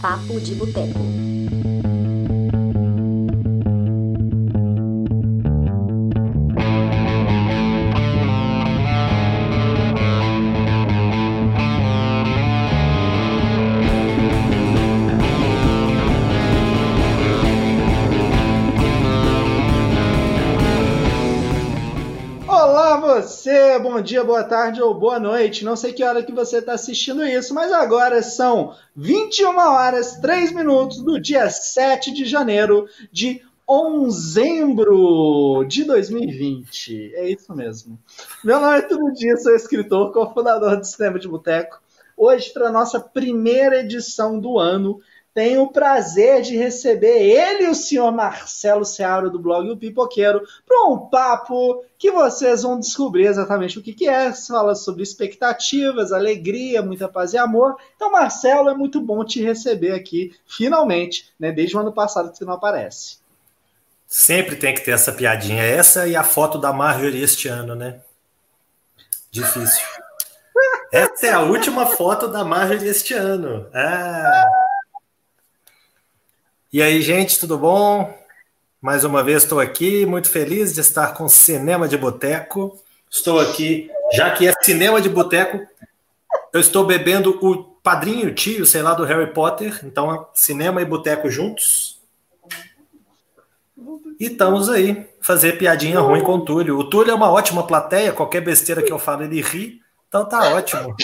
Papo de Boteco. Tarde ou boa noite. Não sei que hora que você está assistindo isso, mas agora são 21 horas 3 minutos do dia 7 de janeiro de onzembro de 2020. É isso mesmo. Meu nome é Tudo Dia, sou escritor, cofundador do Cinema de Boteco. Hoje, para nossa primeira edição do ano, tenho o prazer de receber ele, o senhor Marcelo Searo, do blog O Pipoqueiro, para um papo que vocês vão descobrir exatamente o que, que é. Fala sobre expectativas, alegria, muita paz e amor. Então, Marcelo, é muito bom te receber aqui, finalmente, né? Desde o ano passado que você não aparece. Sempre tem que ter essa piadinha. Essa e a foto da Marjorie este ano, né? Difícil. Essa é a última foto da Marjorie este ano. Ah. E aí, gente, tudo bom? Mais uma vez estou aqui, muito feliz de estar com Cinema de Boteco. Estou aqui, já que é Cinema de Boteco, eu estou bebendo o padrinho, tio, sei lá, do Harry Potter. Então, cinema e boteco juntos. E estamos aí, fazer piadinha ruim com o Túlio. O Túlio é uma ótima plateia, qualquer besteira que eu falo ele ri, então tá ótimo.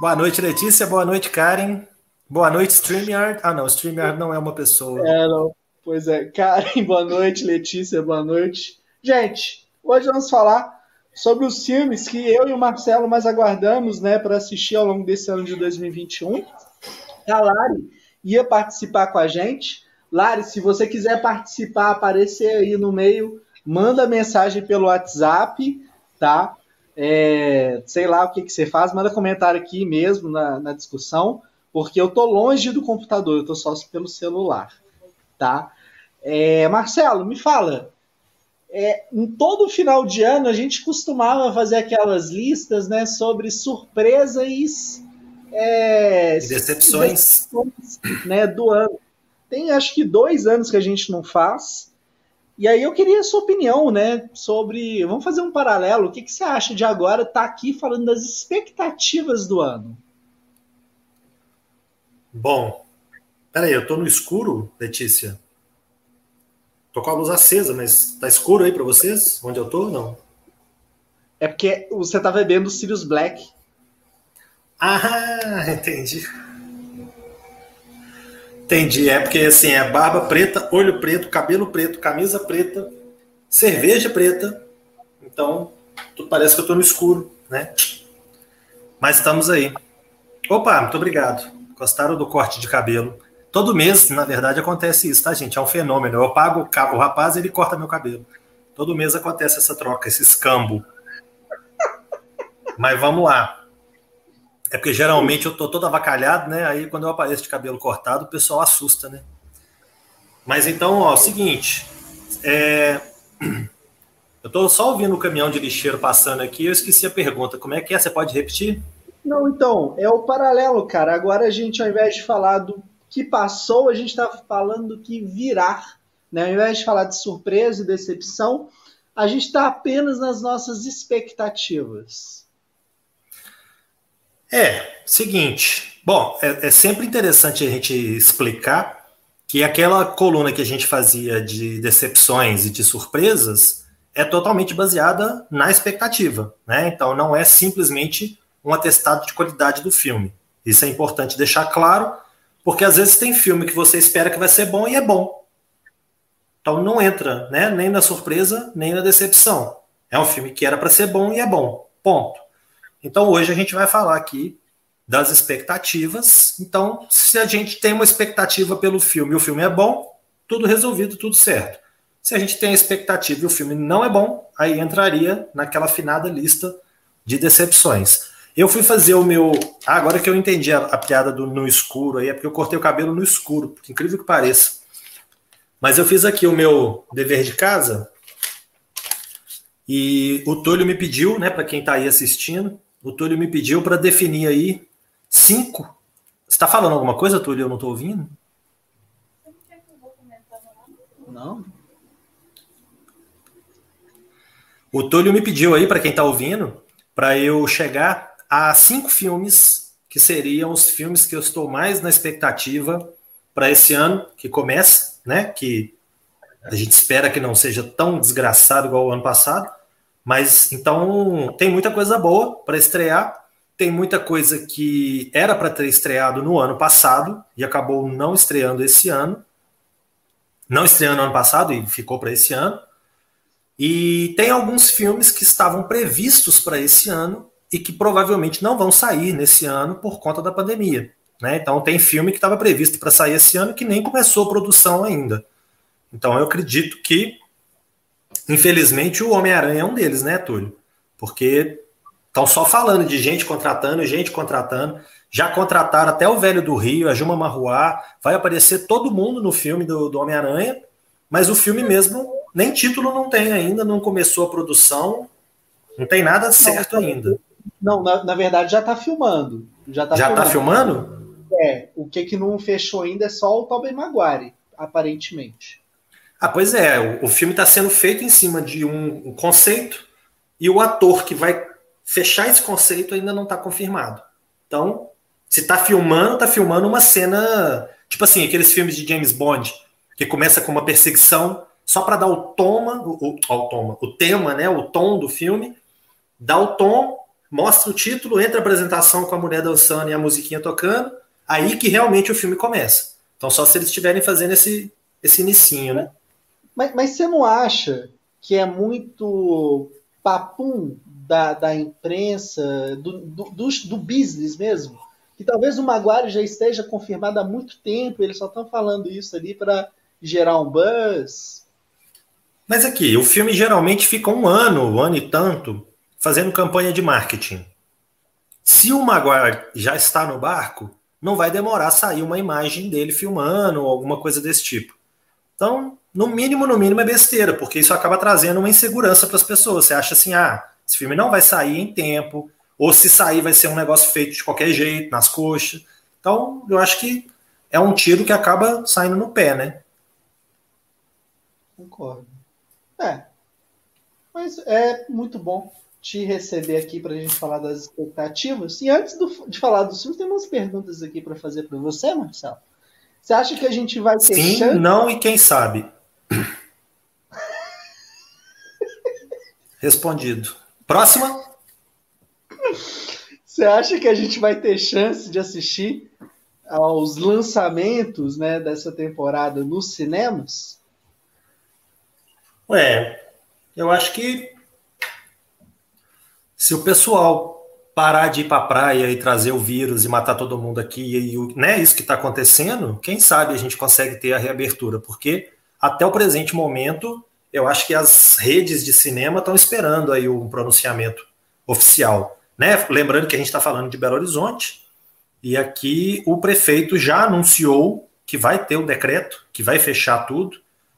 Boa noite, Letícia. Boa noite, Karen. Boa noite, StreamYard. Ah, não, StreamYard não é uma pessoa. É, não. Pois é. Karen, boa noite. Letícia, boa noite. Gente, hoje vamos falar sobre os filmes que eu e o Marcelo mais aguardamos, né, para assistir ao longo desse ano de 2021. A Lari ia participar com a gente. Lari, se você quiser participar, aparecer aí no meio, manda mensagem pelo WhatsApp, tá? É, sei lá o que, que você faz, manda comentário aqui mesmo na, na discussão, porque eu tô longe do computador, eu tô só pelo celular, tá? É, Marcelo, me fala, é, em todo final de ano a gente costumava fazer aquelas listas, né, sobre surpresas é, e decepções, né, do ano. Tem acho que dois anos que a gente não faz. E aí eu queria a sua opinião, né, sobre. Vamos fazer um paralelo. O que, que você acha de agora estar tá aqui falando das expectativas do ano? Bom, peraí, eu tô no escuro, Letícia. Tô com a luz acesa, mas tá escuro aí para vocês? Onde eu tô? Não. É porque você tá bebendo Sirius Black. Ah, entendi. Entendi, é porque assim, é barba preta, olho preto, cabelo preto, camisa preta, cerveja preta. Então, parece que eu tô no escuro, né? Mas estamos aí. Opa, muito obrigado. Gostaram do corte de cabelo? Todo mês, na verdade, acontece isso, tá, gente? É um fenômeno. Eu pago o rapaz e ele corta meu cabelo. Todo mês acontece essa troca, esse escambo. Mas vamos lá. É porque geralmente eu tô todo avacalhado, né? Aí quando eu apareço de cabelo cortado, o pessoal assusta, né? Mas então, ó, seguinte. É... Eu tô só ouvindo o caminhão de lixeiro passando aqui, eu esqueci a pergunta. Como é que é? Você pode repetir? Não, então, é o paralelo, cara. Agora a gente, ao invés de falar do que passou, a gente tá falando do que virá. Né? Ao invés de falar de surpresa e decepção, a gente está apenas nas nossas expectativas. É, seguinte. Bom, é, é, sempre interessante a gente explicar que aquela coluna que a gente fazia de decepções e de surpresas é totalmente baseada na expectativa, né? Então não é simplesmente um atestado de qualidade do filme. Isso é importante deixar claro, porque às vezes tem filme que você espera que vai ser bom e é bom. Então não entra, né? Nem na surpresa, nem na decepção. É um filme que era para ser bom e é bom. Ponto. Então hoje a gente vai falar aqui das expectativas. Então, se a gente tem uma expectativa pelo filme e o filme é bom, tudo resolvido, tudo certo. Se a gente tem a expectativa e o filme não é bom, aí entraria naquela finada lista de decepções. Eu fui fazer o meu. Ah, agora que eu entendi a, a piada do no escuro aí, é porque eu cortei o cabelo no escuro, incrível que pareça. Mas eu fiz aqui o meu dever de casa. E o Túlio me pediu, né, para quem está aí assistindo, o Túlio me pediu para definir aí cinco. Você está falando alguma coisa, Túlio? Eu não estou ouvindo? Não. O Túlio me pediu aí, para quem está ouvindo, para eu chegar a cinco filmes que seriam os filmes que eu estou mais na expectativa para esse ano que começa, né? Que a gente espera que não seja tão desgraçado igual o ano passado, mas então tem muita coisa boa para estrear, tem muita coisa que era para ter estreado no ano passado e acabou não estreando esse ano, não estreando no ano passado e ficou para esse ano. E tem alguns filmes que estavam previstos para esse ano e que provavelmente não vão sair nesse ano por conta da pandemia. Né? Então tem filme que estava previsto para sair esse ano que nem começou a produção ainda. Então eu acredito que, infelizmente, o Homem-Aranha é um deles, né, Túlio? Porque estão só falando de gente contratando, gente contratando. Já contrataram até o velho do Rio, a Juma Marruá, vai aparecer todo mundo no filme do, do Homem-Aranha, mas o filme mesmo nem título não tem ainda, não começou a produção, não tem nada certo não, ainda. Não, na, na, verdade já está filmando. Já está já filmando. Tá filmando? É, o que, que não fechou ainda é só o Tobey Maguire, aparentemente. Ah, pois é, o, o filme está sendo feito em cima de um, um conceito e o ator que vai fechar esse conceito ainda não está confirmado. Então, se está filmando, está filmando uma cena, tipo assim, aqueles filmes de James Bond, que começa com uma perseguição só para dar o toma, o, o, toma, o tema, né, o tom do filme, dá o tom, mostra o título, entra a apresentação com a mulher dançando e a musiquinha tocando, aí que realmente o filme começa. Então só se eles estiverem fazendo esse, esse inicinho, né? Mas, mas você não acha que é muito papum da, da imprensa, do, do, do, do business mesmo? Que talvez o Maguire já esteja confirmado há muito tempo, eles só estão falando isso ali para gerar um buzz. Mas aqui, o filme geralmente fica um ano, um ano e tanto, fazendo campanha de marketing. Se o Maguire já está no barco, não vai demorar a sair uma imagem dele filmando ou alguma coisa desse tipo. Então, no mínimo, no mínimo é besteira, porque isso acaba trazendo uma insegurança para as pessoas. Você acha assim, ah, esse filme não vai sair em tempo, ou se sair vai ser um negócio feito de qualquer jeito, nas coxas. Então, eu acho que é um tiro que acaba saindo no pé, né? Concordo. É. Mas é muito bom te receber aqui para a gente falar das expectativas. E antes do, de falar dos filmes, tem umas perguntas aqui para fazer para você, Marcelo. Você acha que a gente vai ter Sim, chance? não e quem sabe. Respondido. Próxima. Você acha que a gente vai ter chance de assistir aos lançamentos né, dessa temporada nos cinemas? Ué, eu acho que se o pessoal parar de ir para a praia e trazer o vírus e matar todo mundo aqui, e né, isso que está acontecendo, quem sabe a gente consegue ter a reabertura, porque até o presente momento, eu acho que as redes de cinema estão esperando aí um pronunciamento oficial. Né? Lembrando que a gente está falando de Belo Horizonte, e aqui o prefeito já anunciou que vai ter o decreto, que vai fechar tudo,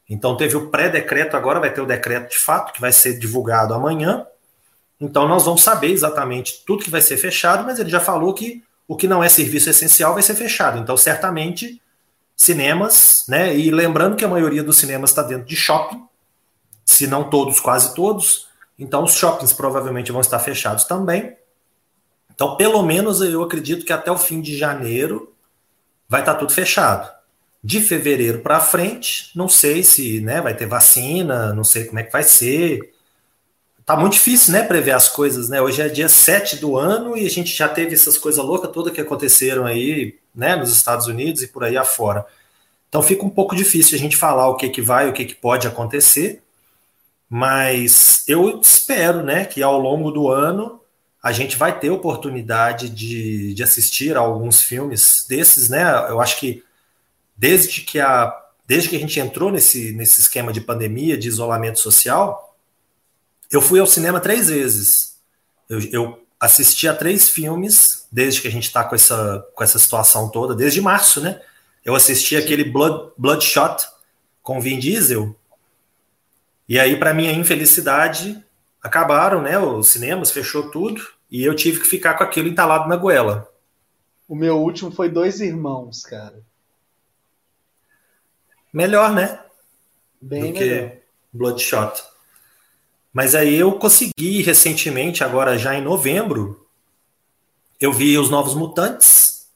então teve o pré-decreto, agora vai ter o decreto de fato, que vai ser divulgado amanhã. Então nós vamos saber exatamente tudo que vai ser fechado, mas ele já falou que o que não é serviço essencial vai ser fechado. Então certamente cinemas, né? E lembrando que a maioria dos cinemas está dentro de shopping, se não todos, quase todos. Então os shoppings provavelmente vão estar fechados também. Então pelo menos eu acredito que até o fim de janeiro vai estar tudo fechado. De fevereiro para frente, não sei se né, vai ter vacina, não sei como é que vai ser. Tá muito difícil, né, prever as coisas, né? Hoje é dia 7 do ano e a gente já teve essas coisas loucas todas que aconteceram aí, né, nos Estados Unidos e por aí afora. Então fica um pouco difícil a gente falar o que que vai, o que que pode acontecer. Mas eu espero, né, que ao longo do ano a gente vai ter oportunidade de, de assistir a alguns filmes desses, né? Eu acho que desde que a, desde que a gente entrou nesse, nesse esquema de pandemia, de isolamento social, eu fui ao cinema três vezes. Eu, eu assisti a três filmes, desde que a gente está com essa, com essa situação toda, desde março, né? Eu assisti aquele Blood, Bloodshot com Vin Diesel. E aí, para minha infelicidade, acabaram, né? Os cinemas, fechou tudo. e eu tive que ficar com aquilo entalado na goela. O meu último foi Dois Irmãos, cara. Melhor, né? Bem do melhor. que Bloodshot. Mas aí eu consegui recentemente, agora já em novembro, eu vi Os Novos Mutantes,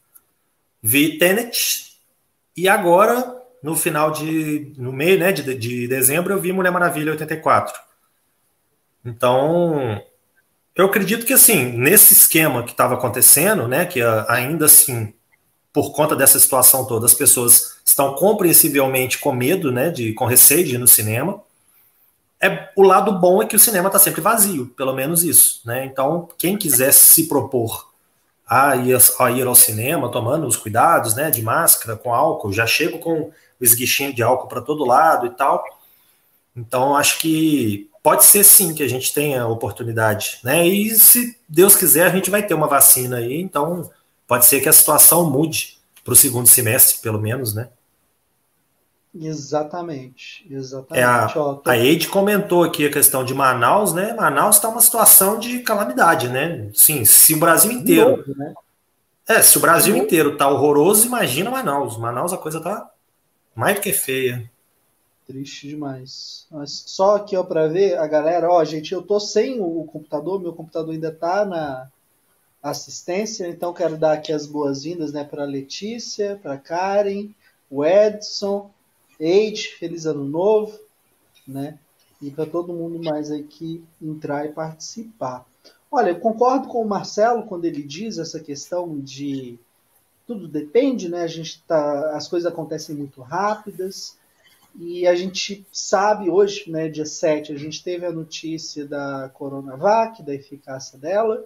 vi Tenet, e agora, no final de. no meio né, de, de dezembro, eu vi Mulher Maravilha 84. Então, eu acredito que assim, nesse esquema que estava acontecendo, né, que ainda assim, por conta dessa situação toda, as pessoas estão compreensivelmente com medo, né, de com receio de ir no cinema. É o lado bom é que o cinema está sempre vazio, pelo menos isso, né? Então, quem quiser se propor a ir, a ir ao cinema, tomando os cuidados, né, de máscara, com álcool, já chego com o esguichinho de álcool para todo lado e tal. Então, acho que pode ser sim que a gente tenha oportunidade, né? E se Deus quiser, a gente vai ter uma vacina aí, então pode ser que a situação mude para o segundo semestre, pelo menos, né? Exatamente, exatamente. É a, Ó, tô... a Eide comentou aqui a questão de Manaus, né? Manaus está uma situação de calamidade, né? Sim, se o Brasil inteiro. Novo, né? É, se o Brasil inteiro tá horroroso, imagina Manaus. Manaus a coisa tá mais do que feia. Triste demais. Mas só aqui, ó, para ver, a galera, ó, gente, eu tô sem o computador, meu computador ainda tá na assistência, então quero dar aqui as boas-vindas, né, para Letícia, para Karen, o Edson, Eide, feliz ano novo, né? E para todo mundo mais aí que entrar e participar. Olha, eu concordo com o Marcelo quando ele diz essa questão de tudo depende, né? A gente tá, as coisas acontecem muito rápidas. E a gente sabe hoje, né, dia 7, a gente teve a notícia da Coronavac, da eficácia dela.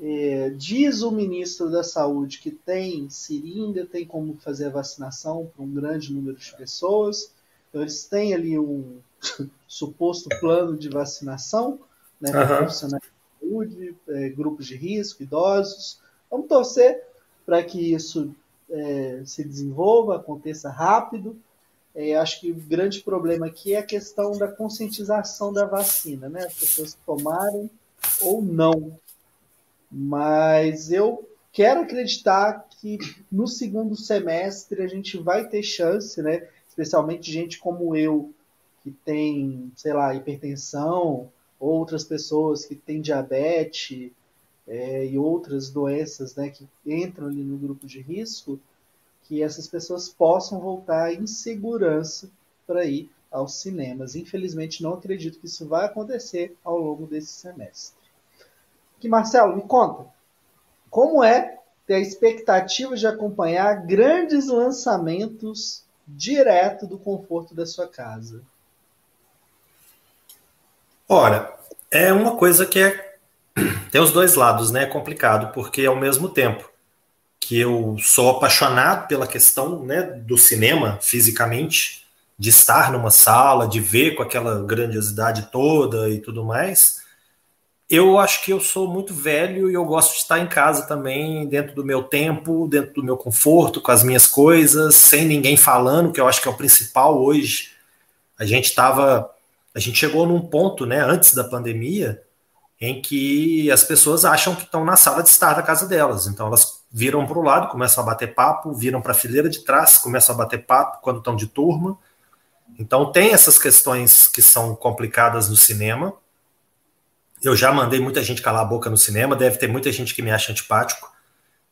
É, diz o ministro da Saúde que tem seringa, tem como fazer a vacinação para um grande número de pessoas. Então, eles têm ali um suposto plano de vacinação né, para uhum. profissionais de saúde, é, grupos de risco, idosos. Vamos torcer para que isso é, se desenvolva, aconteça rápido é, acho que o grande problema aqui é a questão da conscientização da vacina, né? As pessoas tomarem ou não. Mas eu quero acreditar que no segundo semestre a gente vai ter chance, né? Especialmente gente como eu, que tem, sei lá, hipertensão, outras pessoas que têm diabetes é, e outras doenças, né, que entram ali no grupo de risco que essas pessoas possam voltar em segurança para ir aos cinemas. Infelizmente, não acredito que isso vai acontecer ao longo desse semestre. Que Marcelo, me conta, como é ter a expectativa de acompanhar grandes lançamentos direto do conforto da sua casa? Ora, é uma coisa que é tem os dois lados, né? É complicado, porque ao mesmo tempo que eu sou apaixonado pela questão né, do cinema fisicamente, de estar numa sala, de ver com aquela grandiosidade toda e tudo mais. Eu acho que eu sou muito velho e eu gosto de estar em casa também, dentro do meu tempo, dentro do meu conforto, com as minhas coisas, sem ninguém falando, que eu acho que é o principal hoje. A gente estava, a gente chegou num ponto, né, antes da pandemia, em que as pessoas acham que estão na sala de estar da casa delas. Então elas viram para o lado, começam a bater papo, viram para a fileira de trás, começam a bater papo quando estão de turma. Então tem essas questões que são complicadas no cinema. Eu já mandei muita gente calar a boca no cinema, deve ter muita gente que me acha antipático.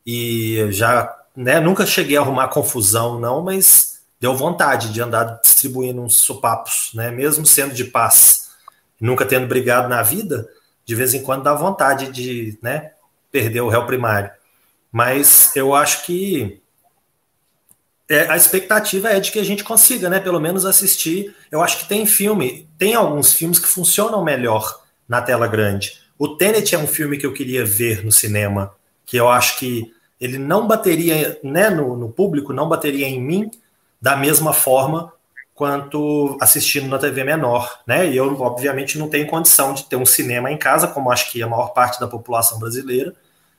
E já, né, nunca cheguei a arrumar confusão, não, mas deu vontade de andar distribuindo uns sopapos, né, mesmo sendo de paz, nunca tendo brigado na vida, de vez em quando dá vontade de, né, perder o réu primário. Mas eu acho que é, a expectativa é de que a gente consiga, né? Pelo menos assistir. Eu acho que tem filme, tem alguns filmes que funcionam melhor na tela grande. O Tenet é um filme que eu queria ver no cinema, que eu acho que ele não bateria, né, no, no público, não bateria em mim da mesma forma quanto assistindo na TV menor, né? E eu, obviamente, não tenho condição de ter um cinema em casa, como acho que a maior parte da população brasileira.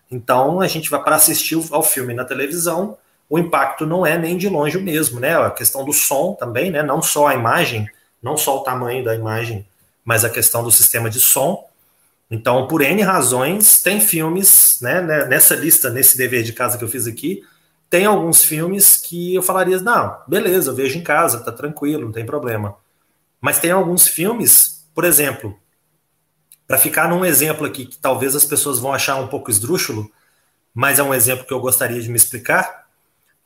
Então a gente vai para assistir ao filme na televisão, o impacto não é nem de longe o mesmo, né? A questão do som também, né? Não só a imagem, não só o tamanho da imagem, mas a questão do sistema de som. Então, por N razões, tem filmes, né, né, nessa lista, nesse dever de casa que eu fiz aqui, tem alguns filmes que eu falaria, não, beleza, eu vejo em casa, tá tranquilo, não tem problema. Mas tem alguns filmes, por exemplo, para ficar num exemplo aqui que talvez as pessoas vão achar um pouco esdrúxulo, mas é um exemplo que eu gostaria de me explicar.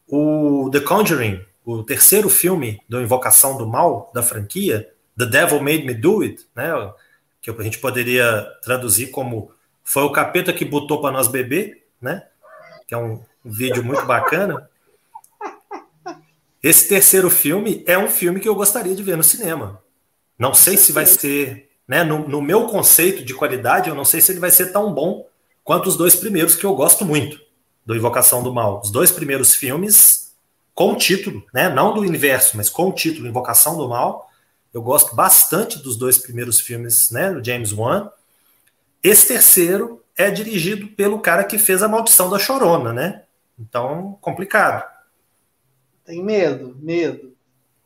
O The Conjuring, o terceiro filme do Invocação do Mal da franquia, The Devil Made Me Do It, né? Que a gente poderia traduzir como foi o capeta que botou para nós beber, né? Que é um, vídeo muito bacana. Esse terceiro filme é um filme que eu gostaria de ver no cinema. Não sei se vai ser, né? No, no meu conceito de qualidade, eu não sei se ele vai ser tão bom quanto os dois primeiros que eu gosto muito do Invocação do Mal. Os dois primeiros filmes com o título, né? Não do universo, mas com o título Invocação do Mal. Eu gosto bastante dos dois primeiros filmes, né? Do James Wan. Esse terceiro é dirigido pelo cara que fez a Maldição da Chorona, né? Então, complicado. Tem medo, medo.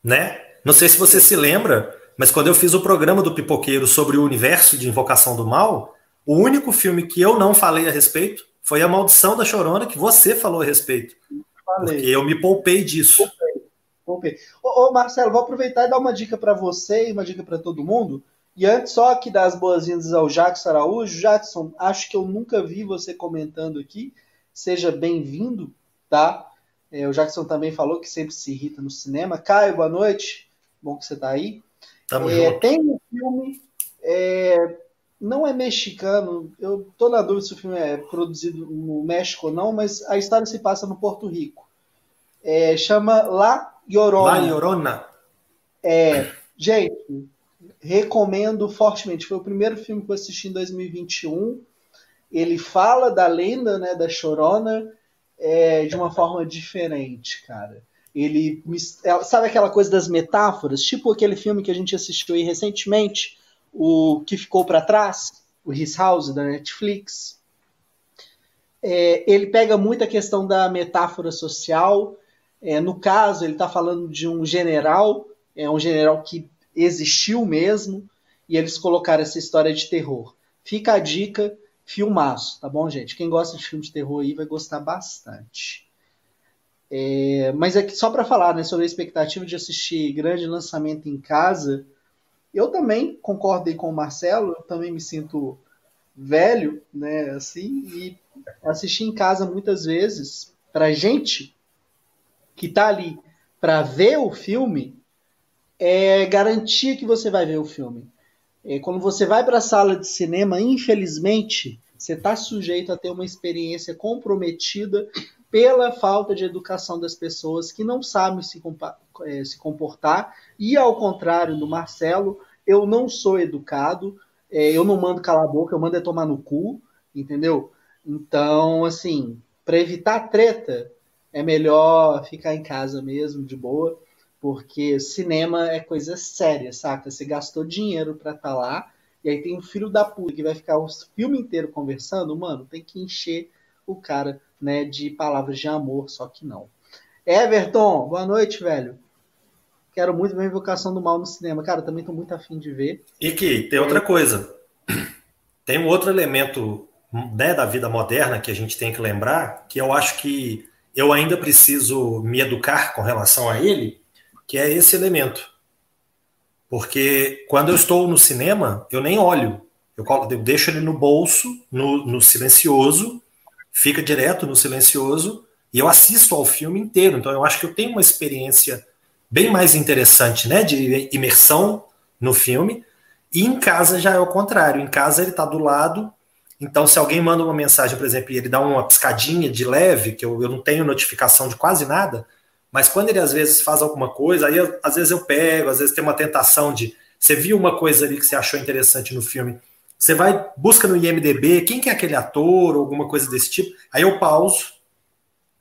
Né? Não sei se você se lembra, mas quando eu fiz o programa do Pipoqueiro sobre o universo de Invocação do Mal, o único filme que eu não falei a respeito foi A Maldição da Chorona, que você falou a respeito. Falei. Porque eu me poupei disso. Poupei. Ô, ô, Marcelo, vou aproveitar e dar uma dica para você e uma dica para todo mundo. E antes, só aqui das boas-vindas ao Jackson Araújo. Jackson, acho que eu nunca vi você comentando aqui. Seja bem-vindo, tá? É, o Jackson também falou que sempre se irrita no cinema. Caio, boa noite. Bom que você está aí. É, tem um filme, é, não é mexicano, eu tô na dúvida se o filme é produzido no México ou não, mas a história se passa no Porto Rico. É, chama La Llorona. La Llorona. É, gente, recomendo fortemente. Foi o primeiro filme que eu assisti em 2021. Ele fala da lenda né, da Chorona é, de uma forma diferente, cara. Ele é, sabe aquela coisa das metáforas, tipo aquele filme que a gente assistiu aí recentemente, o que ficou para trás, o His House da Netflix. É, ele pega muito a questão da metáfora social. É, no caso, ele está falando de um general, é um general que existiu mesmo, e eles colocaram essa história de terror. Fica a dica, filmaço, tá bom, gente? Quem gosta de filme de terror aí vai gostar bastante. É, mas aqui só para falar né, sobre a expectativa de assistir grande lançamento em casa, eu também concordei com o Marcelo, eu também me sinto velho, né, assim, e assistir em casa muitas vezes, pra gente que tá ali para ver o filme, é garantia que você vai ver o filme. É, quando você vai para a sala de cinema, infelizmente, você está sujeito a ter uma experiência comprometida pela falta de educação das pessoas que não sabem se, é, se comportar. E ao contrário do Marcelo, eu não sou educado, é, eu não mando calar a boca, eu mando é tomar no cu, entendeu? Então, assim, para evitar treta, é melhor ficar em casa mesmo, de boa, porque cinema é coisa séria, saca? Você gastou dinheiro para estar tá lá, e aí tem um filho da puta que vai ficar o filme inteiro conversando, mano, tem que encher o cara né, de palavras de amor, só que não. Everton, boa noite, velho. Quero muito ver a Invocação do Mal no cinema. Cara, também tô muito afim de ver. E que tem outra coisa. Tem um outro elemento né, da vida moderna que a gente tem que lembrar, que eu acho que eu ainda preciso me educar com relação a ele, que é esse elemento. Porque quando eu estou no cinema, eu nem olho. Eu, eu deixo ele no bolso, no, no silencioso, fica direto no silencioso e eu assisto ao filme inteiro. Então eu acho que eu tenho uma experiência bem mais interessante, né, de imersão no filme. E em casa já é o contrário. Em casa ele está do lado. Então, se alguém manda uma mensagem, por exemplo, e ele dá uma piscadinha de leve, que eu, eu não tenho notificação de quase nada, mas quando ele às vezes faz alguma coisa, aí eu, às vezes eu pego, às vezes tem uma tentação de. Você viu uma coisa ali que você achou interessante no filme, você vai, busca no IMDB, quem que é aquele ator, ou alguma coisa desse tipo. Aí eu pauso.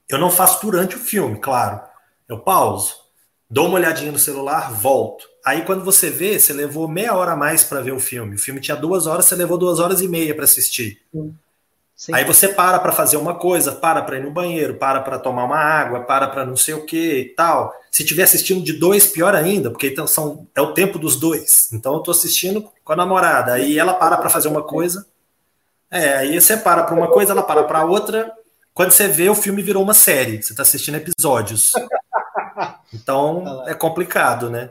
Eu não faço durante o filme, claro. Eu pauso, dou uma olhadinha no celular, volto. Aí quando você vê, você levou meia hora a mais para ver o filme. O filme tinha duas horas, você levou duas horas e meia para assistir. Sim. Sim. Aí você para para fazer uma coisa, para para ir no banheiro, para para tomar uma água, para para não sei o que e tal. Se tiver assistindo de dois, pior ainda, porque então são, é o tempo dos dois. Então eu tô assistindo com a namorada, aí ela para para fazer uma coisa, É, aí você para para uma coisa, ela para para outra. Quando você vê, o filme virou uma série. Você está assistindo episódios. Então é complicado, né?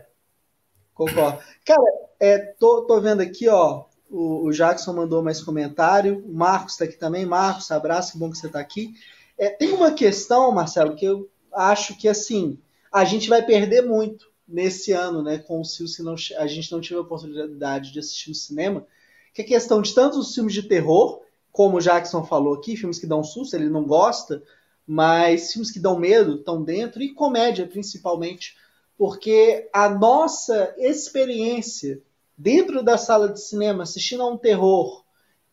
Concordo. Cara, é, tô, tô vendo aqui, ó. O, o Jackson mandou mais comentário. O Marcos está aqui também. Marcos, abraço, que bom que você está aqui. É, tem uma questão, Marcelo, que eu acho que assim a gente vai perder muito nesse ano, né? Com o se não, a gente não tiver a oportunidade de assistir no cinema, que é questão de tantos os filmes de terror, como o Jackson falou aqui, filmes que dão susto, ele não gosta, mas filmes que dão medo estão dentro, e comédia principalmente, porque a nossa experiência dentro da sala de cinema, assistindo a um terror,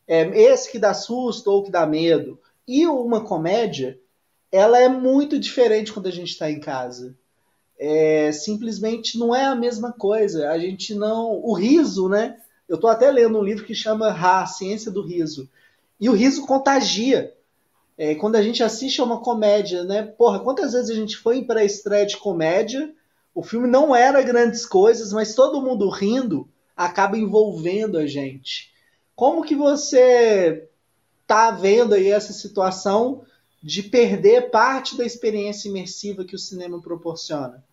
é, esse que dá susto ou que dá medo, e uma comédia, ela é muito diferente quando a gente está em casa. É, simplesmente não é a mesma coisa. A gente não. O riso, né? Eu estou até lendo um livro que chama Ra, Ciência do Riso. E o riso contagia. É, quando a gente assiste a uma comédia, né? Porra, quantas vezes a gente foi para a estreia de comédia, o filme não era grandes coisas, mas todo mundo rindo acaba envolvendo a gente. Como que você tá vendo aí essa situação de perder parte da experiência imersiva que o cinema proporciona?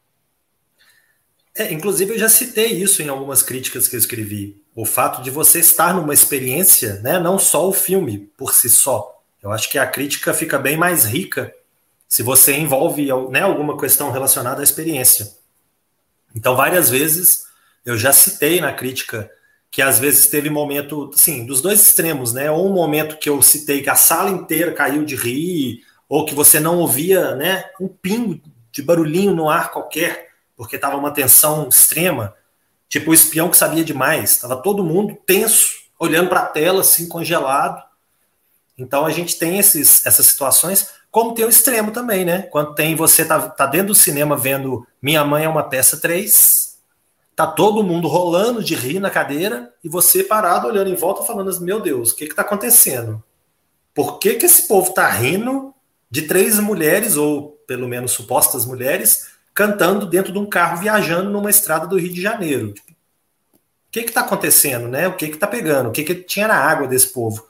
É, inclusive, eu já citei isso em algumas críticas que eu escrevi. O fato de você estar numa experiência, né, não só o filme por si só. Eu acho que a crítica fica bem mais rica se você envolve né, alguma questão relacionada à experiência. Então, várias vezes eu já citei na crítica que às vezes teve momento, sim, dos dois extremos, né? Ou um momento que eu citei que a sala inteira caiu de rir, ou que você não ouvia, né, um pingo de barulhinho no ar qualquer porque estava uma tensão extrema, tipo o espião que sabia demais, estava todo mundo tenso, olhando para a tela assim congelado. Então a gente tem esses, essas situações, como tem o extremo também, né? Quando tem você tá, tá dentro do cinema vendo Minha Mãe é uma peça 3, tá todo mundo rolando de rir na cadeira e você parado olhando em volta falando assim, meu Deus, o que que tá acontecendo? Por que que esse povo tá rindo de três mulheres ou pelo menos supostas mulheres cantando dentro de um carro viajando numa estrada do Rio de Janeiro. Tipo, o que está acontecendo, né? O que está pegando? O que, que tinha na água desse povo?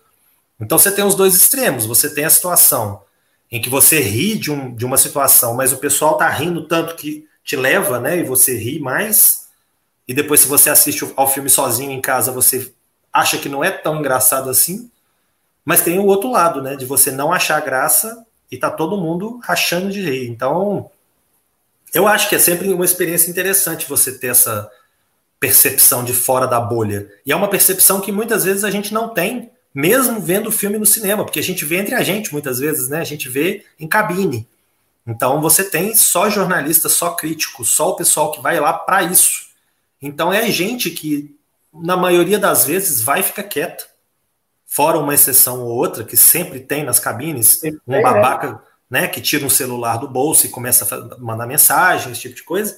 Então você tem os dois extremos. Você tem a situação em que você ri de, um, de uma situação, mas o pessoal está rindo tanto que te leva, né? E você ri mais. E depois, se você assiste ao filme sozinho em casa, você acha que não é tão engraçado assim. Mas tem o outro lado, né? De você não achar graça e tá todo mundo rachando de rir. Então, eu acho que é sempre uma experiência interessante você ter essa percepção de fora da bolha. E é uma percepção que muitas vezes a gente não tem, mesmo vendo o filme no cinema, porque a gente vê entre a gente muitas vezes, né? A gente vê em cabine. Então você tem só jornalista, só crítico, só o pessoal que vai lá para isso. Então é gente que, na maioria das vezes, vai ficar quieta. Fora uma exceção ou outra, que sempre tem nas cabines, um babaca né, que tira um celular do bolso e começa a mandar mensagem, esse tipo de coisa.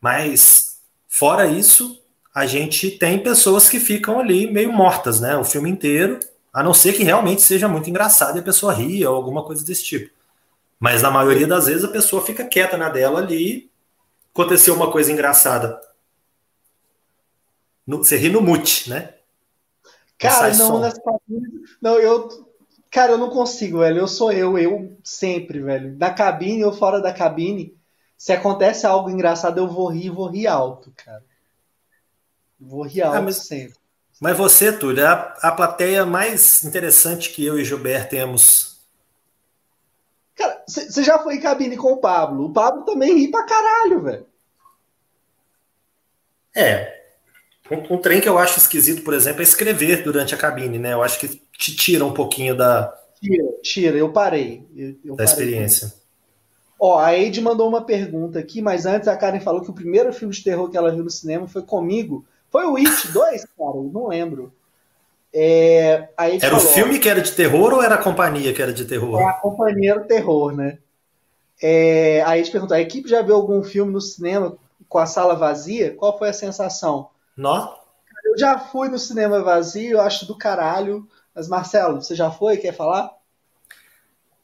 Mas, fora isso, a gente tem pessoas que ficam ali meio mortas, né, o filme inteiro, a não ser que realmente seja muito engraçado e a pessoa ria ou alguma coisa desse tipo. Mas na maioria das vezes a pessoa fica quieta na dela ali. Aconteceu uma coisa engraçada. No, você ri no mute, né? Cara, não, nessa, não, eu Cara, eu não consigo, velho. Eu sou eu, eu sempre, velho. Na cabine ou fora da cabine, se acontece algo engraçado, eu vou rir, vou rir alto, cara. Vou rir ah, mas, sempre. Mas você, Túlio, é a, a plateia mais interessante que eu e Gilberto temos. Cara, você já foi em cabine com o Pablo. O Pablo também ri pra caralho, velho. É. Um, um trem que eu acho esquisito, por exemplo, é escrever durante a cabine, né? Eu acho que te tira um pouquinho da. Tira, tira, eu parei. Eu, eu da parei experiência. Ó, a Eide mandou uma pergunta aqui, mas antes a Karen falou que o primeiro filme de terror que ela viu no cinema foi comigo. Foi o It 2, cara? Eu não lembro. É, era falou, o filme que era de terror ou era a companhia que era de terror? É a companhia era o terror, né? É, aí a gente perguntou: a equipe já viu algum filme no cinema com a sala vazia? Qual foi a sensação? Nó? Eu já fui no cinema vazio, eu acho do caralho. Mas, Marcelo, você já foi? Quer falar?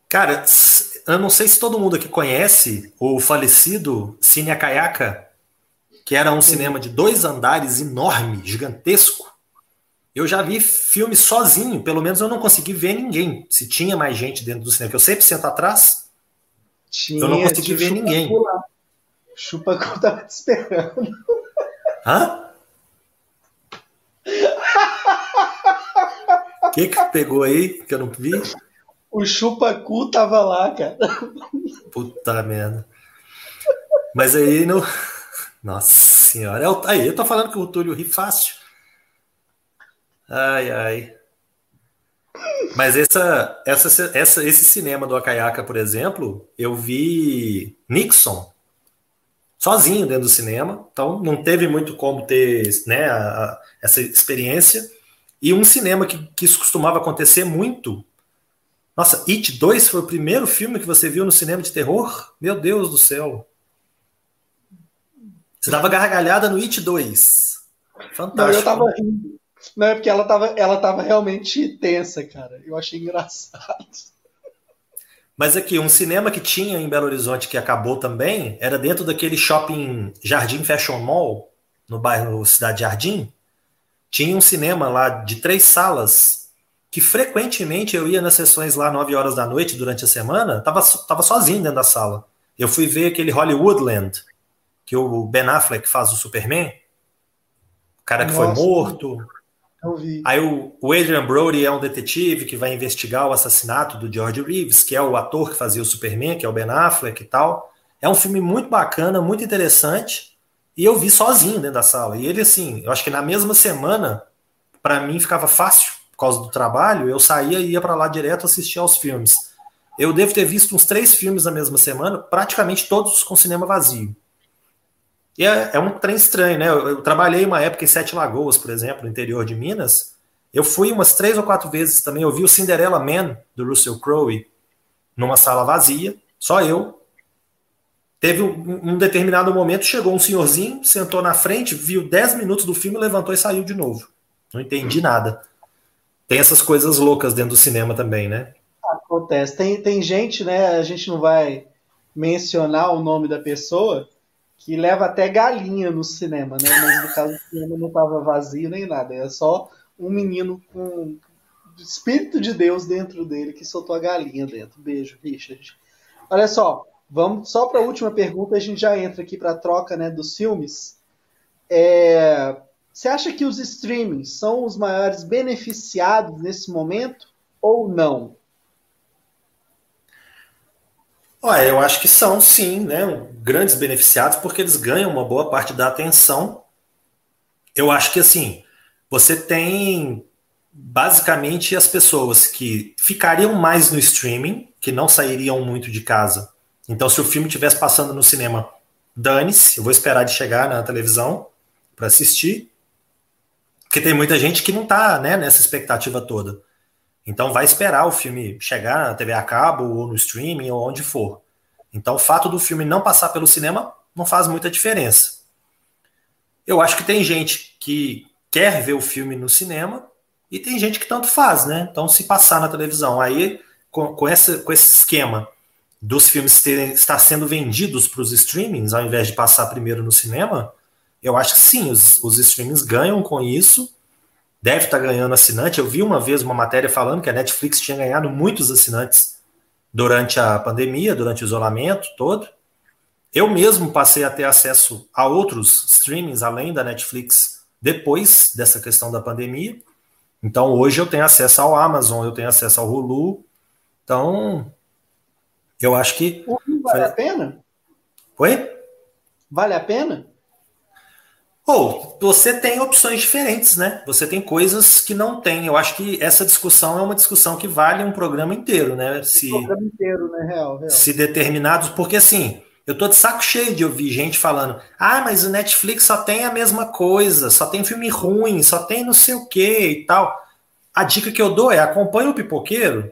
Cara, eu não sei se todo mundo aqui conhece o falecido Cine Acaiaca, que era um cinema de dois andares enorme, gigantesco. eu já vi filme sozinho, pelo menos eu não consegui ver ninguém. Se tinha mais gente dentro do cinema, que eu sempre sento atrás, tinha, eu não consegui ver ninguém. Chupa cu tava te esperando. Hã? O que que pegou aí que eu não vi? O chupacu tava lá, cara. Puta merda. Mas aí não. Nossa senhora. É aí, eu tô falando que o Túlio ri fácil. Ai, ai. Mas essa, essa, essa, esse cinema do Akayaka, por exemplo, eu vi Nixon sozinho dentro do cinema, então não teve muito como ter né, a, a, essa experiência. E um cinema que, que isso costumava acontecer muito. Nossa, It 2 foi o primeiro filme que você viu no cinema de terror? Meu Deus do céu. Você dava gargalhada no It 2. Fantástico. Não, eu tava rindo. Não, é porque ela tava, ela tava realmente tensa, cara. Eu achei engraçado. Mas aqui, um cinema que tinha em Belo Horizonte que acabou também, era dentro daquele shopping Jardim Fashion Mall, no bairro Cidade Jardim. Tinha um cinema lá de três salas, que frequentemente eu ia nas sessões lá 9 horas da noite durante a semana, tava, tava sozinho dentro da sala. Eu fui ver aquele Hollywoodland, que o Ben Affleck faz o Superman, o cara que Nossa. foi morto. Aí o, o Adrian Brody é um detetive que vai investigar o assassinato do George Reeves, que é o ator que fazia o Superman, que é o Ben Affleck e tal. É um filme muito bacana, muito interessante. E eu vi sozinho dentro da sala. E ele, assim, eu acho que na mesma semana, para mim ficava fácil, por causa do trabalho, eu saía e ia para lá direto assistir aos filmes. Eu devo ter visto uns três filmes na mesma semana, praticamente todos com cinema vazio. E é, é, um trem estranho, né? Eu, eu, trabalhei uma época em Sete Lagoas, por exemplo, no interior de Minas. Eu fui umas três ou quatro vezes também. Eu vi o Cinderella Man, do Russell Crowe, numa sala vazia, só eu. Teve um, um, determinado momento, chegou um senhorzinho, sentou na frente, viu dez minutos do filme, levantou e saiu de novo. Não entendi nada. Tem essas coisas loucas dentro do cinema também, né? Acontece. Tem, tem gente, né? A gente não vai mencionar o nome da pessoa, que leva até galinha no cinema, né? Mas no caso do cinema não estava vazio nem nada, é só um menino com espírito de Deus dentro dele que soltou a galinha dentro. Beijo, Richard. Olha só, vamos só para a última pergunta, a gente já entra aqui para a troca, né, dos filmes. É, você acha que os streamings são os maiores beneficiados nesse momento ou não? Olha, eu acho que são, sim, né, grandes beneficiados, porque eles ganham uma boa parte da atenção. Eu acho que, assim, você tem basicamente as pessoas que ficariam mais no streaming, que não sairiam muito de casa. Então, se o filme estivesse passando no cinema, dane-se, eu vou esperar de chegar na televisão para assistir. Porque tem muita gente que não está né, nessa expectativa toda. Então vai esperar o filme chegar na TV a cabo ou no streaming ou onde for. Então o fato do filme não passar pelo cinema não faz muita diferença. Eu acho que tem gente que quer ver o filme no cinema e tem gente que tanto faz, né? Então se passar na televisão, aí com, com, essa, com esse esquema dos filmes terem, estar sendo vendidos para os streamings ao invés de passar primeiro no cinema, eu acho que sim, os, os streamings ganham com isso deve estar tá ganhando assinante. Eu vi uma vez uma matéria falando que a Netflix tinha ganhado muitos assinantes durante a pandemia, durante o isolamento todo. Eu mesmo passei a ter acesso a outros streamings além da Netflix depois dessa questão da pandemia. Então hoje eu tenho acesso ao Amazon, eu tenho acesso ao Hulu. Então eu acho que. Vale a pena? Oi? Vale a pena? Ou você tem opções diferentes, né? Você tem coisas que não tem. Eu acho que essa discussão é uma discussão que vale um programa inteiro, né? Se, um programa inteiro, né? Real, real. Se determinados. Porque assim, eu tô de saco cheio de ouvir gente falando: ah, mas o Netflix só tem a mesma coisa, só tem filme ruim, só tem não sei o que e tal. A dica que eu dou é acompanhe o pipoqueiro,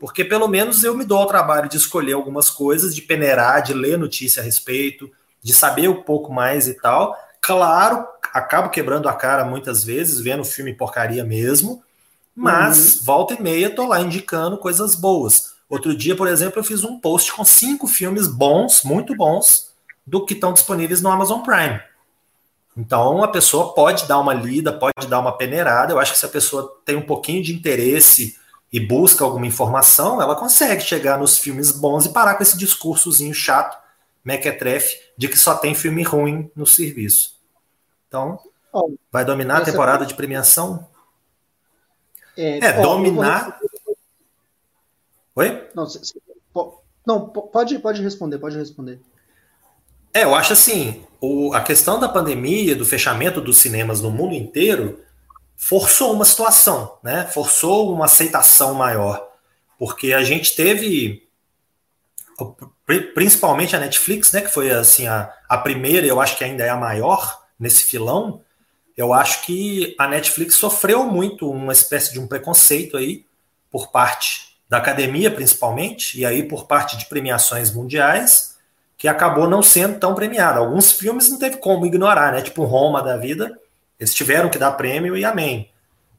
porque pelo menos eu me dou ao trabalho de escolher algumas coisas, de peneirar, de ler notícia a respeito, de saber um pouco mais e tal Claro, acabo quebrando a cara muitas vezes, vendo filme porcaria mesmo, mas uhum. volta e meia tô lá indicando coisas boas. Outro dia, por exemplo, eu fiz um post com cinco filmes bons, muito bons, do que estão disponíveis no Amazon Prime. Então a pessoa pode dar uma lida, pode dar uma peneirada. Eu acho que se a pessoa tem um pouquinho de interesse e busca alguma informação, ela consegue chegar nos filmes bons e parar com esse discursozinho chato, mequetrefe, de que só tem filme ruim no serviço. Então, vai dominar a temporada de premiação? É, é dominar. Oi? Não, não, pode, pode responder, pode responder. É, eu acho assim, o, a questão da pandemia, do fechamento dos cinemas no mundo inteiro, forçou uma situação, né? Forçou uma aceitação maior. Porque a gente teve, principalmente a Netflix, né? Que foi assim a, a primeira, eu acho que ainda é a maior nesse filão. Eu acho que a Netflix sofreu muito uma espécie de um preconceito aí por parte da academia, principalmente, e aí por parte de premiações mundiais, que acabou não sendo tão premiada. Alguns filmes não teve como ignorar, né? Tipo Roma da vida, eles tiveram que dar prêmio e amém.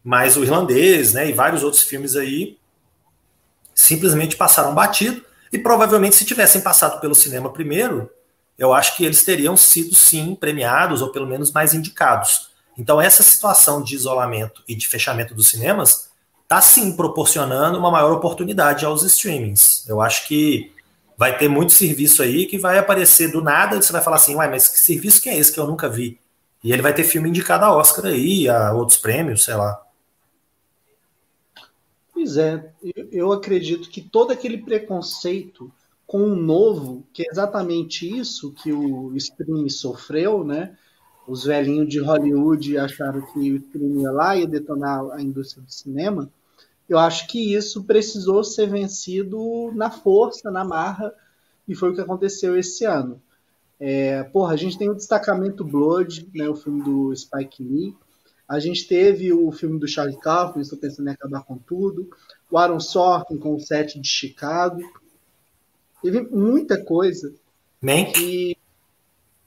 Mas o irlandês, né, e vários outros filmes aí simplesmente passaram batido e provavelmente se tivessem passado pelo cinema primeiro, eu acho que eles teriam sido sim premiados ou pelo menos mais indicados. Então essa situação de isolamento e de fechamento dos cinemas está sim proporcionando uma maior oportunidade aos streamings. Eu acho que vai ter muito serviço aí que vai aparecer do nada e você vai falar assim, uai, mas que serviço que é esse que eu nunca vi? E ele vai ter filme indicado a Oscar aí, a outros prêmios, sei lá. Pois é, eu acredito que todo aquele preconceito com o novo, que é exatamente isso que o streaming sofreu, né? Os velhinhos de Hollywood acharam que o streaming ia lá e detonar a indústria do cinema. Eu acho que isso precisou ser vencido na força, na marra, e foi o que aconteceu esse ano. É, porra, a gente tem o Destacamento Blood, né, o filme do Spike Lee. A gente teve o filme do Charlie Kaufman, estou pensando em acabar com tudo. O Aaron Sorkin com o set de Chicago. Teve muita coisa. Mank? E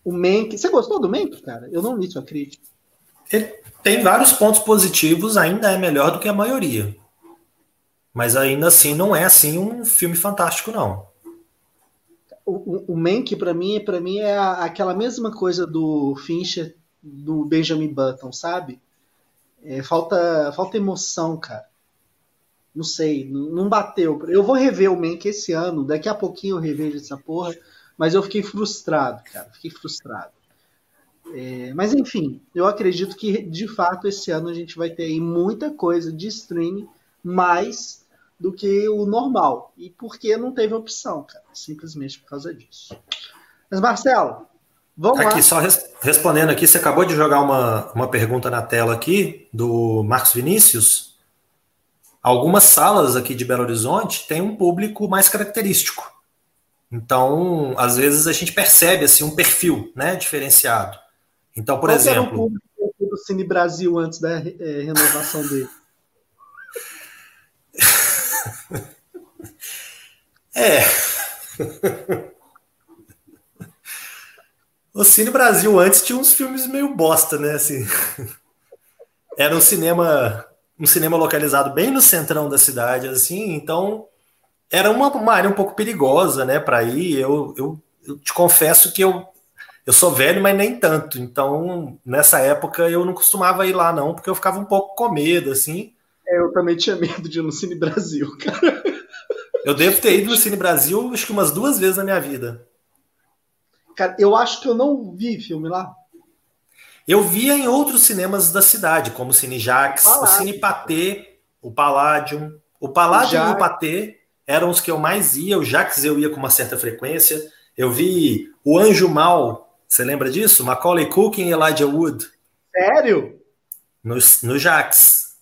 o Mank. Você gostou do Mank, cara? Eu não li sua crítica. Ele tem vários pontos positivos, ainda é melhor do que a maioria. Mas ainda assim não é assim um filme fantástico, não o, o Mank para mim, para mim é a, aquela mesma coisa do Fincher do Benjamin Button, sabe? É, falta falta emoção, cara. Não sei, não, bateu. Eu vou rever o Mank esse ano, daqui a pouquinho eu revejo essa porra, mas eu fiquei frustrado, cara, fiquei frustrado. É, mas enfim, eu acredito que de fato esse ano a gente vai ter muita coisa de streaming, mas do que o normal. E porque não teve opção, cara. Simplesmente por causa disso. Mas, Marcelo, vamos aqui, lá. só res respondendo aqui, você acabou de jogar uma, uma pergunta na tela aqui do Marcos Vinícius. Algumas salas aqui de Belo Horizonte têm um público mais característico. Então, às vezes a gente percebe assim um perfil, né, diferenciado. Então, por Qual exemplo, era o público do Cine Brasil antes da é, renovação dele. É. O Cine Brasil antes tinha uns filmes meio bosta, né? Assim, era um cinema, um cinema localizado bem no centrão da cidade, assim. Então era uma, uma área um pouco perigosa, né? Para ir. Eu, eu, eu te confesso que eu eu sou velho, mas nem tanto. Então, nessa época, eu não costumava ir lá, não, porque eu ficava um pouco com medo, assim. É, eu também tinha medo de ir no Cine Brasil, cara. Eu devo ter ido no Cine Brasil acho que umas duas vezes na minha vida. Cara, eu acho que eu não vi filme lá. Eu via em outros cinemas da cidade, como o Cine Jax, o, o Cine Patê, o Palladium. O Palladium e o Patê eram os que eu mais ia. O Jax eu ia com uma certa frequência. Eu vi o Anjo Mal, você lembra disso? Macaulay Culkin e Elijah Wood. Sério? No, no Jax.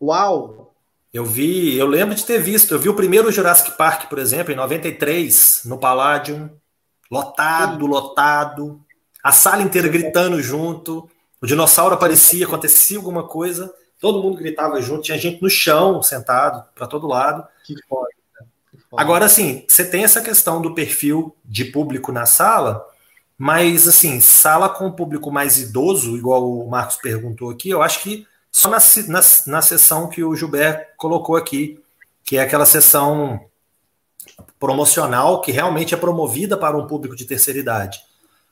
Uau! Eu vi, eu lembro de ter visto, eu vi o primeiro Jurassic Park, por exemplo, em 93, no Palladium, lotado, lotado, a sala inteira gritando junto, o dinossauro aparecia, acontecia alguma coisa, todo mundo gritava junto, tinha gente no chão, sentado, para todo lado. Que foda. Agora, assim, você tem essa questão do perfil de público na sala, mas, assim, sala com público mais idoso, igual o Marcos perguntou aqui, eu acho que só na, na, na sessão que o Gilberto colocou aqui, que é aquela sessão promocional que realmente é promovida para um público de terceira idade.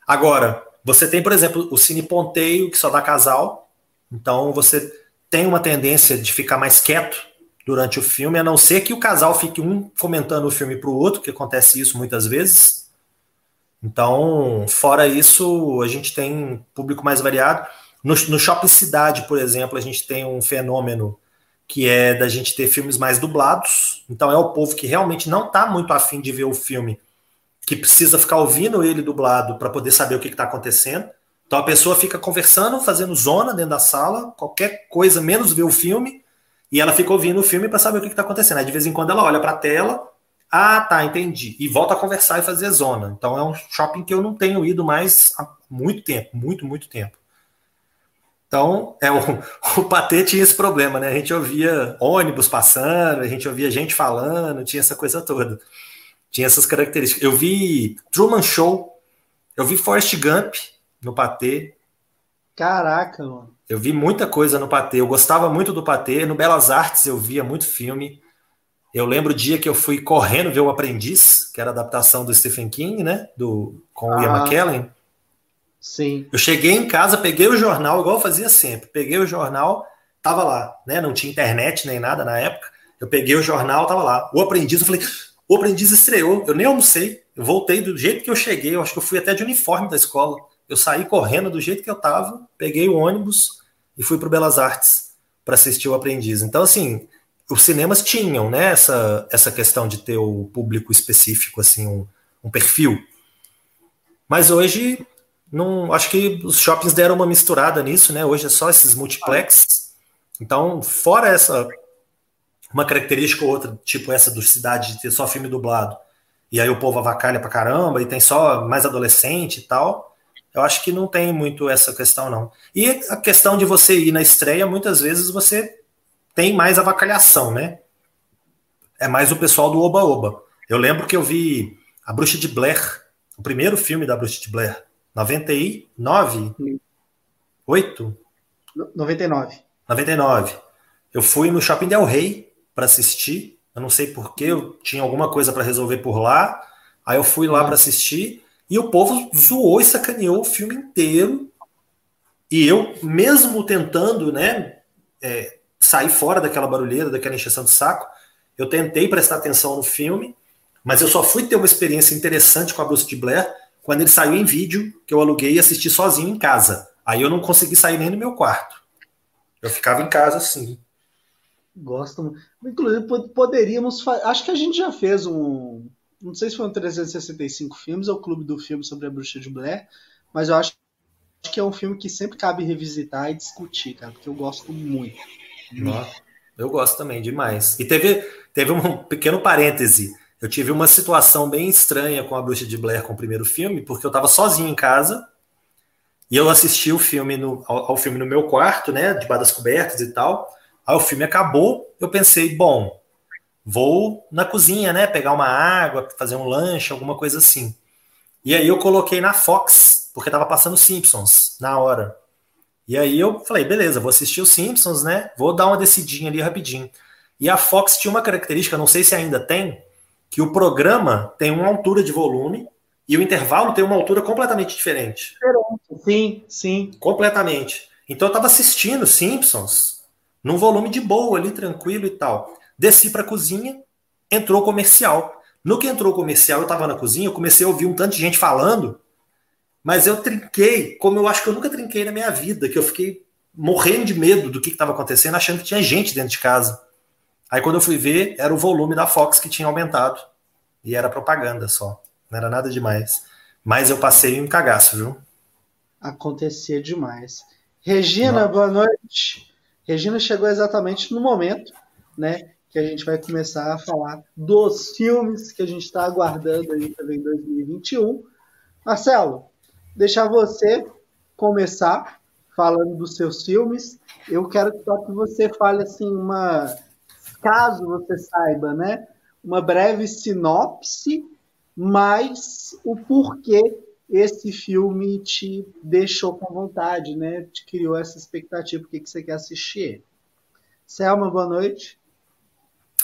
Agora, Você tem, por exemplo, o Cine Ponteio, que só dá casal. Então você tem uma tendência de ficar mais quieto durante o filme, a não ser que o casal fique um comentando o filme para o outro, que acontece isso muitas vezes. Então, fora isso, a gente tem público mais variado. No, no Shopping Cidade, por exemplo, a gente tem um fenômeno que é da gente ter filmes mais dublados. Então, é o povo que realmente não está muito afim de ver o filme, que precisa ficar ouvindo ele dublado para poder saber o que está acontecendo. Então, a pessoa fica conversando, fazendo zona dentro da sala, qualquer coisa menos ver o filme, e ela fica ouvindo o filme para saber o que está acontecendo. Aí, de vez em quando, ela olha para a tela, ah, tá, entendi. E volta a conversar e fazer zona. Então, é um shopping que eu não tenho ido mais há muito tempo muito, muito tempo. Então, é, o, o Patê tinha esse problema, né? A gente ouvia ônibus passando, a gente ouvia gente falando, tinha essa coisa toda. Tinha essas características. Eu vi Truman Show, eu vi Forrest Gump no Patê. Caraca, mano. Eu vi muita coisa no Patê. Eu gostava muito do Patê. No Belas Artes eu via muito filme. Eu lembro o dia que eu fui correndo ver O Aprendiz, que era a adaptação do Stephen King, né? Do, com o Ian ah. McKellen. Sim. Eu cheguei em casa, peguei o jornal, igual eu fazia sempre. Peguei o jornal, tava lá, né? Não tinha internet nem nada na época. Eu peguei o jornal, tava lá. O aprendiz, eu falei, o aprendiz estreou. Eu nem almocei. Eu voltei do jeito que eu cheguei. Eu acho que eu fui até de uniforme da escola. Eu saí correndo do jeito que eu tava, peguei o ônibus e fui para Belas Artes para assistir o aprendiz. Então, assim, os cinemas tinham, né? Essa, essa questão de ter o público específico, assim, um, um perfil. Mas hoje não, acho que os shoppings deram uma misturada nisso, né? Hoje é só esses multiplex. Então, fora essa uma característica ou outra, tipo essa do cidade de ter só filme dublado, e aí o povo avacalha pra caramba, e tem só mais adolescente e tal. Eu acho que não tem muito essa questão, não. E a questão de você ir na estreia, muitas vezes você tem mais avacalhação, né? É mais o pessoal do Oba-Oba. Eu lembro que eu vi A Bruxa de Blair, o primeiro filme da Bruxa de Blair, 99? 8? 99. 99. Eu fui no Shopping Del Rey para assistir. Eu não sei porquê, eu tinha alguma coisa para resolver por lá. Aí eu fui lá para assistir e o povo zoou e sacaneou o filme inteiro. E eu, mesmo tentando, né, é, sair fora daquela barulheira, daquela encheção de saco, eu tentei prestar atenção no filme, mas eu só fui ter uma experiência interessante com a Bruce de Blair quando ele saiu em vídeo, que eu aluguei e assisti sozinho em casa. Aí eu não consegui sair nem do meu quarto. Eu ficava em casa assim. Gosto. Inclusive, poderíamos. Acho que a gente já fez um. Não sei se foi um 365 filmes ou o Clube do Filme sobre a Bruxa de Blair, mas eu acho que é um filme que sempre cabe revisitar e discutir, cara, porque eu gosto muito. Nossa, eu gosto também demais. E teve, teve um pequeno parêntese. Eu tive uma situação bem estranha com a Bruxa de Blair com o primeiro filme, porque eu estava sozinho em casa e eu assisti o filme no, ao, ao, filme no meu quarto, né, debaixo das cobertas e tal. Aí o filme acabou, eu pensei, bom, vou na cozinha, né, pegar uma água, fazer um lanche, alguma coisa assim. E aí eu coloquei na Fox, porque estava passando Simpsons na hora. E aí eu falei, beleza, vou assistir os Simpsons, né? Vou dar uma decidinha ali rapidinho. E a Fox tinha uma característica, não sei se ainda tem, que o programa tem uma altura de volume e o intervalo tem uma altura completamente diferente. Sim, sim. Completamente. Então eu estava assistindo Simpsons num volume de boa ali, tranquilo e tal. Desci para a cozinha, entrou comercial. No que entrou comercial, eu estava na cozinha, eu comecei a ouvir um tanto de gente falando, mas eu trinquei, como eu acho que eu nunca trinquei na minha vida, que eu fiquei morrendo de medo do que estava acontecendo, achando que tinha gente dentro de casa. Aí quando eu fui ver, era o volume da Fox que tinha aumentado. E era propaganda só. Não era nada demais. Mas eu passei um cagaço, viu? Acontecia demais. Regina, Não. boa noite. Regina chegou exatamente no momento, né? Que a gente vai começar a falar dos filmes que a gente está aguardando aí também em 2021. Marcelo, deixar você começar falando dos seus filmes. Eu quero só que você fale assim uma caso você saiba, né? Uma breve sinopse, mas o porquê esse filme te deixou com vontade, né? Te criou essa expectativa, por que você quer assistir Selma, boa noite.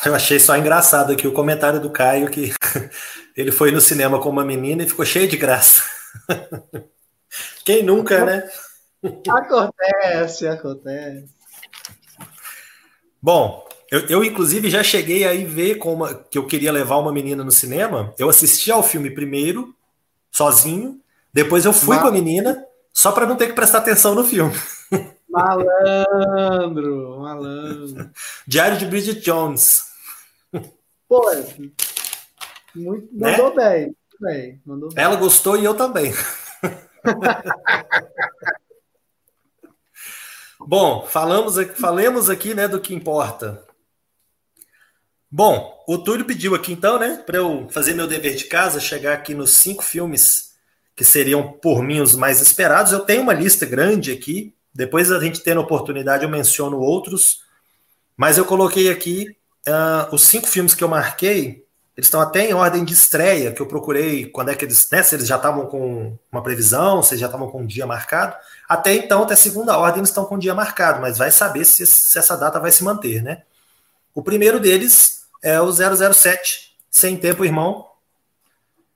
Eu achei só engraçado aqui o comentário do Caio que ele foi no cinema com uma menina e ficou cheio de graça. Quem nunca, né? Acontece, acontece. Bom, eu, eu, inclusive já cheguei aí ver como que eu queria levar uma menina no cinema. Eu assisti ao filme primeiro, sozinho. Depois eu fui Mal... com a menina, só para não ter que prestar atenção no filme. Malandro, malandro. Diário de Bridget Jones. Pô, muito, né? mandou né? bem, bem, mandou bem. Ela gostou e eu também. Bom, falamos, falemos aqui né, do que importa. Bom, o Túlio pediu aqui então, né, para eu fazer meu dever de casa, chegar aqui nos cinco filmes que seriam por mim os mais esperados. Eu tenho uma lista grande aqui, depois a gente tendo oportunidade eu menciono outros, mas eu coloquei aqui uh, os cinco filmes que eu marquei eles estão até em ordem de estreia, que eu procurei quando é que eles, né, se eles já estavam com uma previsão, se eles já estavam com um dia marcado. Até então, até segunda ordem, eles estão com um dia marcado, mas vai saber se, se essa data vai se manter, né? O primeiro deles é o 007, Sem Tempo Irmão,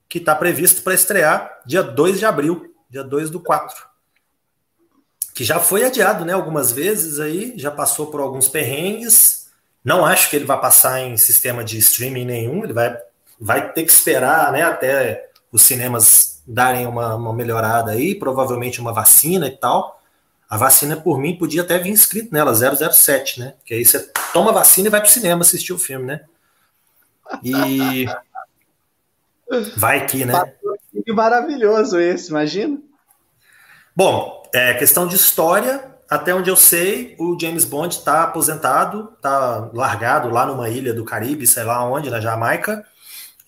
que está previsto para estrear dia 2 de abril, dia 2 do 4. Que já foi adiado, né, algumas vezes aí, já passou por alguns perrengues, não acho que ele vai passar em sistema de streaming nenhum, ele vai, vai ter que esperar né, até os cinemas darem uma, uma melhorada aí, provavelmente uma vacina e tal. A vacina, por mim, podia até vir escrito nela, 007, né? Que aí você toma vacina e vai pro cinema assistir o filme, né? E. Vai que, né? Que maravilhoso esse, imagina. Bom, é questão de história até onde eu sei, o James Bond está aposentado, está largado lá numa ilha do Caribe, sei lá onde, na Jamaica.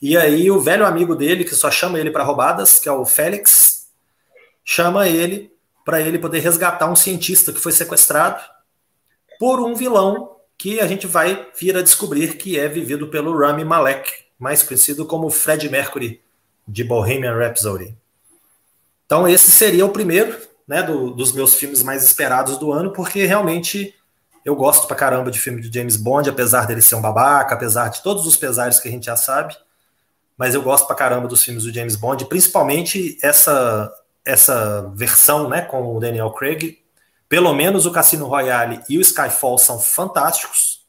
E aí o velho amigo dele, que só chama ele para roubadas, que é o Félix, chama ele para ele poder resgatar um cientista que foi sequestrado por um vilão que a gente vai vir a descobrir que é vivido pelo Rami Malek, mais conhecido como Fred Mercury de Bohemian Rhapsody. Então esse seria o primeiro, né, do, dos meus filmes mais esperados do ano, porque realmente eu gosto pra caramba de filme de James Bond, apesar dele ser um babaca, apesar de todos os pesares que a gente já sabe. Mas eu gosto pra caramba dos filmes do James Bond, principalmente essa essa versão, né, com o Daniel Craig. Pelo menos o Cassino Royale e o Skyfall são fantásticos.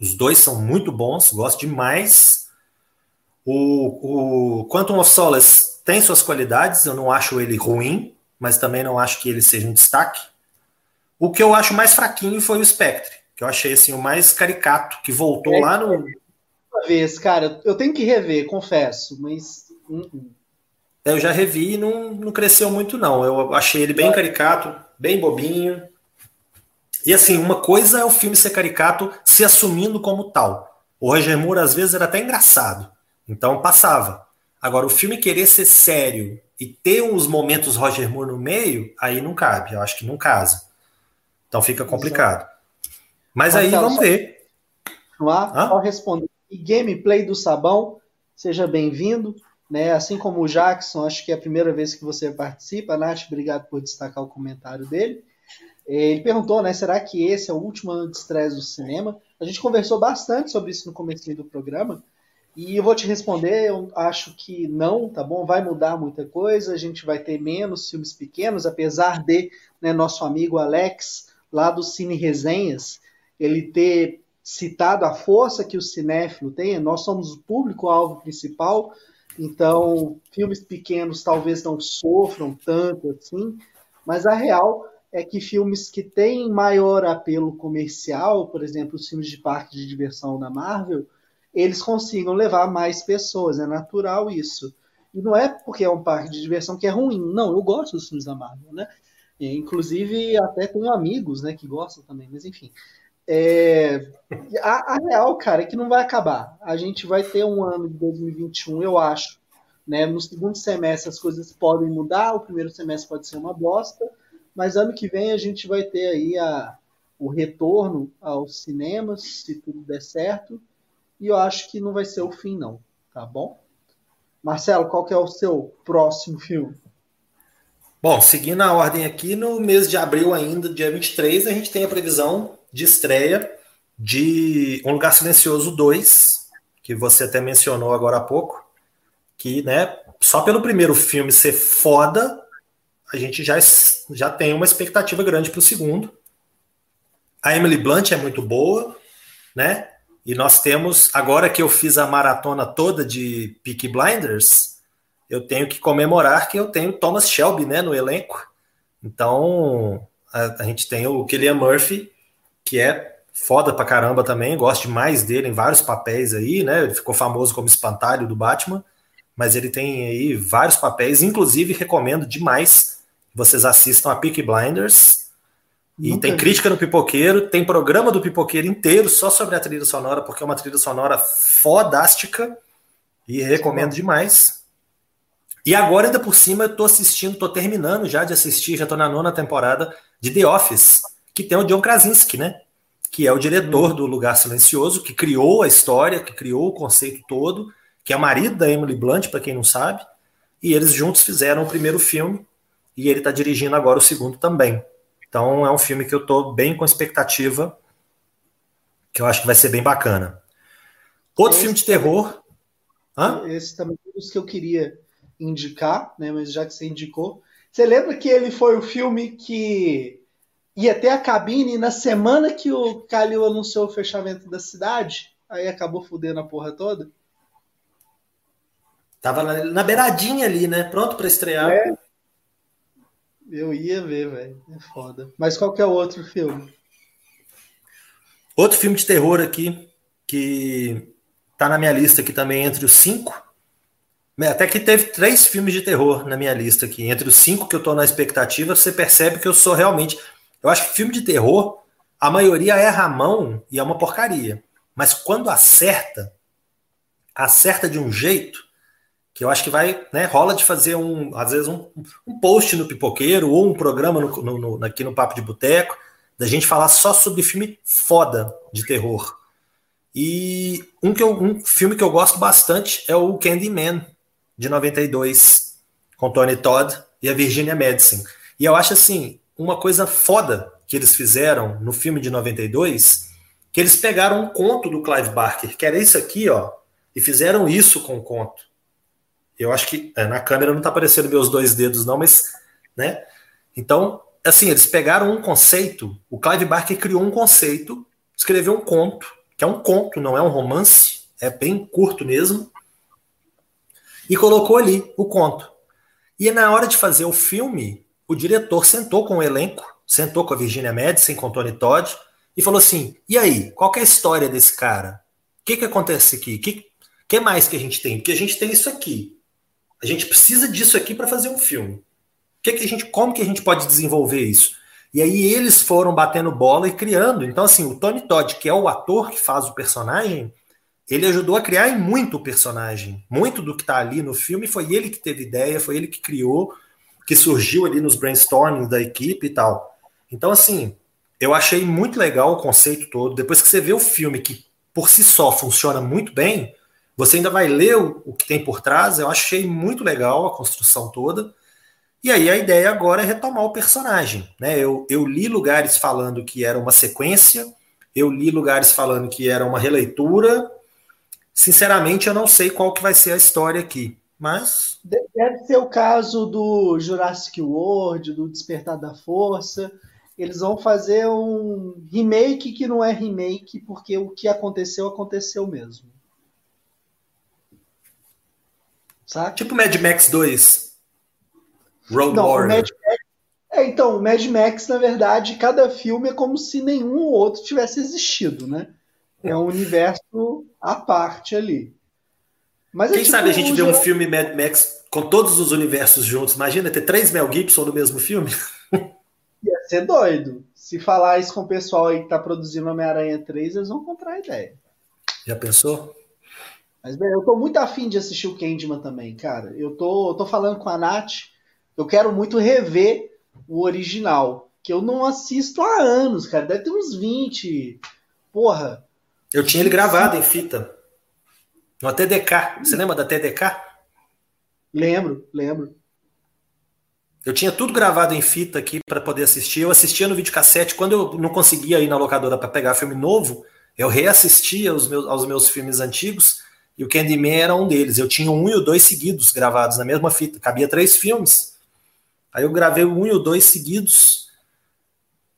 Os dois são muito bons, gosto demais. O, o Quantum of Solace tem suas qualidades, eu não acho ele ruim, mas também não acho que ele seja um destaque. O que eu acho mais fraquinho foi o Spectre, que eu achei assim o mais caricato, que voltou é, lá no. Uma vez, cara, eu tenho que rever, confesso, mas. Uh -uh. Eu já revi e não, não cresceu muito, não. Eu achei ele bem caricato, bem bobinho. E assim, uma coisa é o filme ser caricato se assumindo como tal. O Roger Moore, às vezes, era até engraçado. Então passava. Agora, o filme querer ser sério e ter uns momentos Roger Moore no meio, aí não cabe, eu acho que não casa. Então fica complicado. Mas aí vamos ver. Lá, só responder. E gameplay do Sabão, seja bem-vindo. Né? Assim como o Jackson, acho que é a primeira vez que você participa. Nath, obrigado por destacar o comentário dele. Ele perguntou, né? Será que esse é o último ano de estresse do cinema? A gente conversou bastante sobre isso no começo do programa. E eu vou te responder, eu acho que não, tá bom? Vai mudar muita coisa, a gente vai ter menos filmes pequenos, apesar de né, nosso amigo Alex, lá do Cine Resenhas, ele ter citado a força que o cinéfilo tem, nós somos o público-alvo principal, então filmes pequenos talvez não sofram tanto assim, mas a real é que filmes que têm maior apelo comercial, por exemplo, os filmes de parque de diversão da Marvel, eles consigam levar mais pessoas. É natural isso. E não é porque é um parque de diversão que é ruim. Não, eu gosto dos filmes da Marvel, né? Inclusive, até tenho amigos né, que gostam também, mas enfim. É, a, a, real, cara, é que não vai acabar. A gente vai ter um ano de 2021, eu acho. Né? No segundo semestre as coisas podem mudar, o primeiro semestre pode ser uma bosta, mas ano que vem a gente vai ter aí a, o retorno aos cinemas, se tudo der certo, e eu acho que não vai ser o fim, não. Tá bom? Marcelo, qual que é o seu próximo filme? Bom, seguindo a ordem aqui, no mês de abril ainda, dia 23, a gente tem a previsão de estreia de Um Lugar Silencioso 2, que você até mencionou agora há pouco, que, né, só pelo primeiro filme ser foda, a gente já, já tem uma expectativa grande para o segundo. A Emily Blunt é muito boa, né? E nós temos, agora que eu fiz a maratona toda de Peaky Blinders, eu tenho que comemorar que eu tenho Thomas Shelby né, no elenco. Então, a, a gente tem o Killian Murphy, que é foda pra caramba também, gosto demais dele em vários papéis aí, né? Ele ficou famoso como espantalho do Batman, mas ele tem aí vários papéis, inclusive recomendo demais que vocês assistam a Peaky Blinders. E Nunca tem vi. crítica no Pipoqueiro, tem programa do Pipoqueiro inteiro só sobre a trilha sonora, porque é uma trilha sonora fodástica e recomendo demais. E agora, ainda por cima, eu tô assistindo, tô terminando já de assistir, já tô na nona temporada de The Office, que tem o John Krasinski, né? Que é o diretor do Lugar Silencioso, que criou a história, que criou o conceito todo, que é o marido da Emily Blunt, para quem não sabe. E eles juntos fizeram o primeiro filme, e ele tá dirigindo agora o segundo também. Então é um filme que eu tô bem com expectativa, que eu acho que vai ser bem bacana. Outro esse filme de terror. Hã? Esse também é um dos que eu queria indicar, né? Mas já que você indicou, você lembra que ele foi o filme que ia ter a cabine na semana que o Calil anunciou o fechamento da cidade? Aí acabou fudendo a porra toda? Tava na, na beiradinha ali, né? Pronto para estrear. É. Eu ia ver, velho. É foda. Mas qual que é o outro filme? Outro filme de terror aqui, que tá na minha lista aqui também entre os cinco, até que teve três filmes de terror na minha lista aqui. Entre os cinco que eu tô na expectativa, você percebe que eu sou realmente. Eu acho que filme de terror, a maioria erra a mão e é uma porcaria. Mas quando acerta, acerta de um jeito que eu acho que vai, né? Rola de fazer um, às vezes, um, um post no pipoqueiro ou um programa no, no, no, aqui no Papo de Boteco, da gente falar só sobre filme foda de terror. E um, que eu, um filme que eu gosto bastante é o Candyman, de 92, com Tony Todd e a Virginia Madison. E eu acho assim, uma coisa foda que eles fizeram no filme de 92, que eles pegaram um conto do Clive Barker, que era isso aqui, ó, e fizeram isso com o conto. Eu acho que é, na câmera não tá aparecendo meus dois dedos não, mas, né? Então, assim, eles pegaram um conceito, o Clive Barker criou um conceito, escreveu um conto, que é um conto, não é um romance, é bem curto mesmo, e colocou ali o conto. E na hora de fazer o filme, o diretor sentou com o elenco, sentou com a Virginia Madison, com o Tony Todd, e falou assim: e aí, qual é a história desse cara? O que, que acontece aqui? O que, que mais que a gente tem? Porque a gente tem isso aqui. A gente precisa disso aqui para fazer um filme. Que que a gente, como que a gente pode desenvolver isso? E aí eles foram batendo bola e criando. Então, assim, o Tony Todd, que é o ator que faz o personagem, ele ajudou a criar muito o personagem. Muito do que está ali no filme foi ele que teve ideia, foi ele que criou, que surgiu ali nos brainstorming da equipe e tal. Então, assim, eu achei muito legal o conceito todo. Depois que você vê o filme, que por si só funciona muito bem, você ainda vai ler o, o que tem por trás. Eu achei muito legal a construção toda. E aí a ideia agora é retomar o personagem. Né? Eu, eu li lugares falando que era uma sequência, eu li lugares falando que era uma releitura, Sinceramente, eu não sei qual que vai ser a história aqui, mas... Deve ser o caso do Jurassic World, do Despertar da Força. Eles vão fazer um remake que não é remake, porque o que aconteceu, aconteceu mesmo. Saca? Tipo Mad Max 2. Road não, Warrior. Mad Max... É, então, o Mad Max, na verdade, cada filme é como se nenhum outro tivesse existido, né? É um universo à parte ali. Mas é Quem é tipo sabe a gente vê um filme Mad Max com todos os universos juntos? Imagina ter três Mel Gibson no mesmo filme. Ia ser doido. Se falar isso com o pessoal aí que tá produzindo Homem-Aranha 3, eles vão comprar a ideia. Já pensou? Mas bem, eu tô muito afim de assistir o Candyman também, cara. Eu tô, eu tô falando com a Nath, eu quero muito rever o original, que eu não assisto há anos, cara. Deve ter uns 20. Porra, eu tinha ele gravado em fita. No TDK. Você lembra da TDK? Lembro, lembro. Eu tinha tudo gravado em fita aqui para poder assistir. Eu assistia no videocassete. Quando eu não conseguia ir na locadora para pegar filme novo, eu reassistia aos meus, aos meus filmes antigos e o Candyman era um deles. Eu tinha um e o dois seguidos gravados na mesma fita. Cabia três filmes. Aí eu gravei o 1 e o 2 seguidos.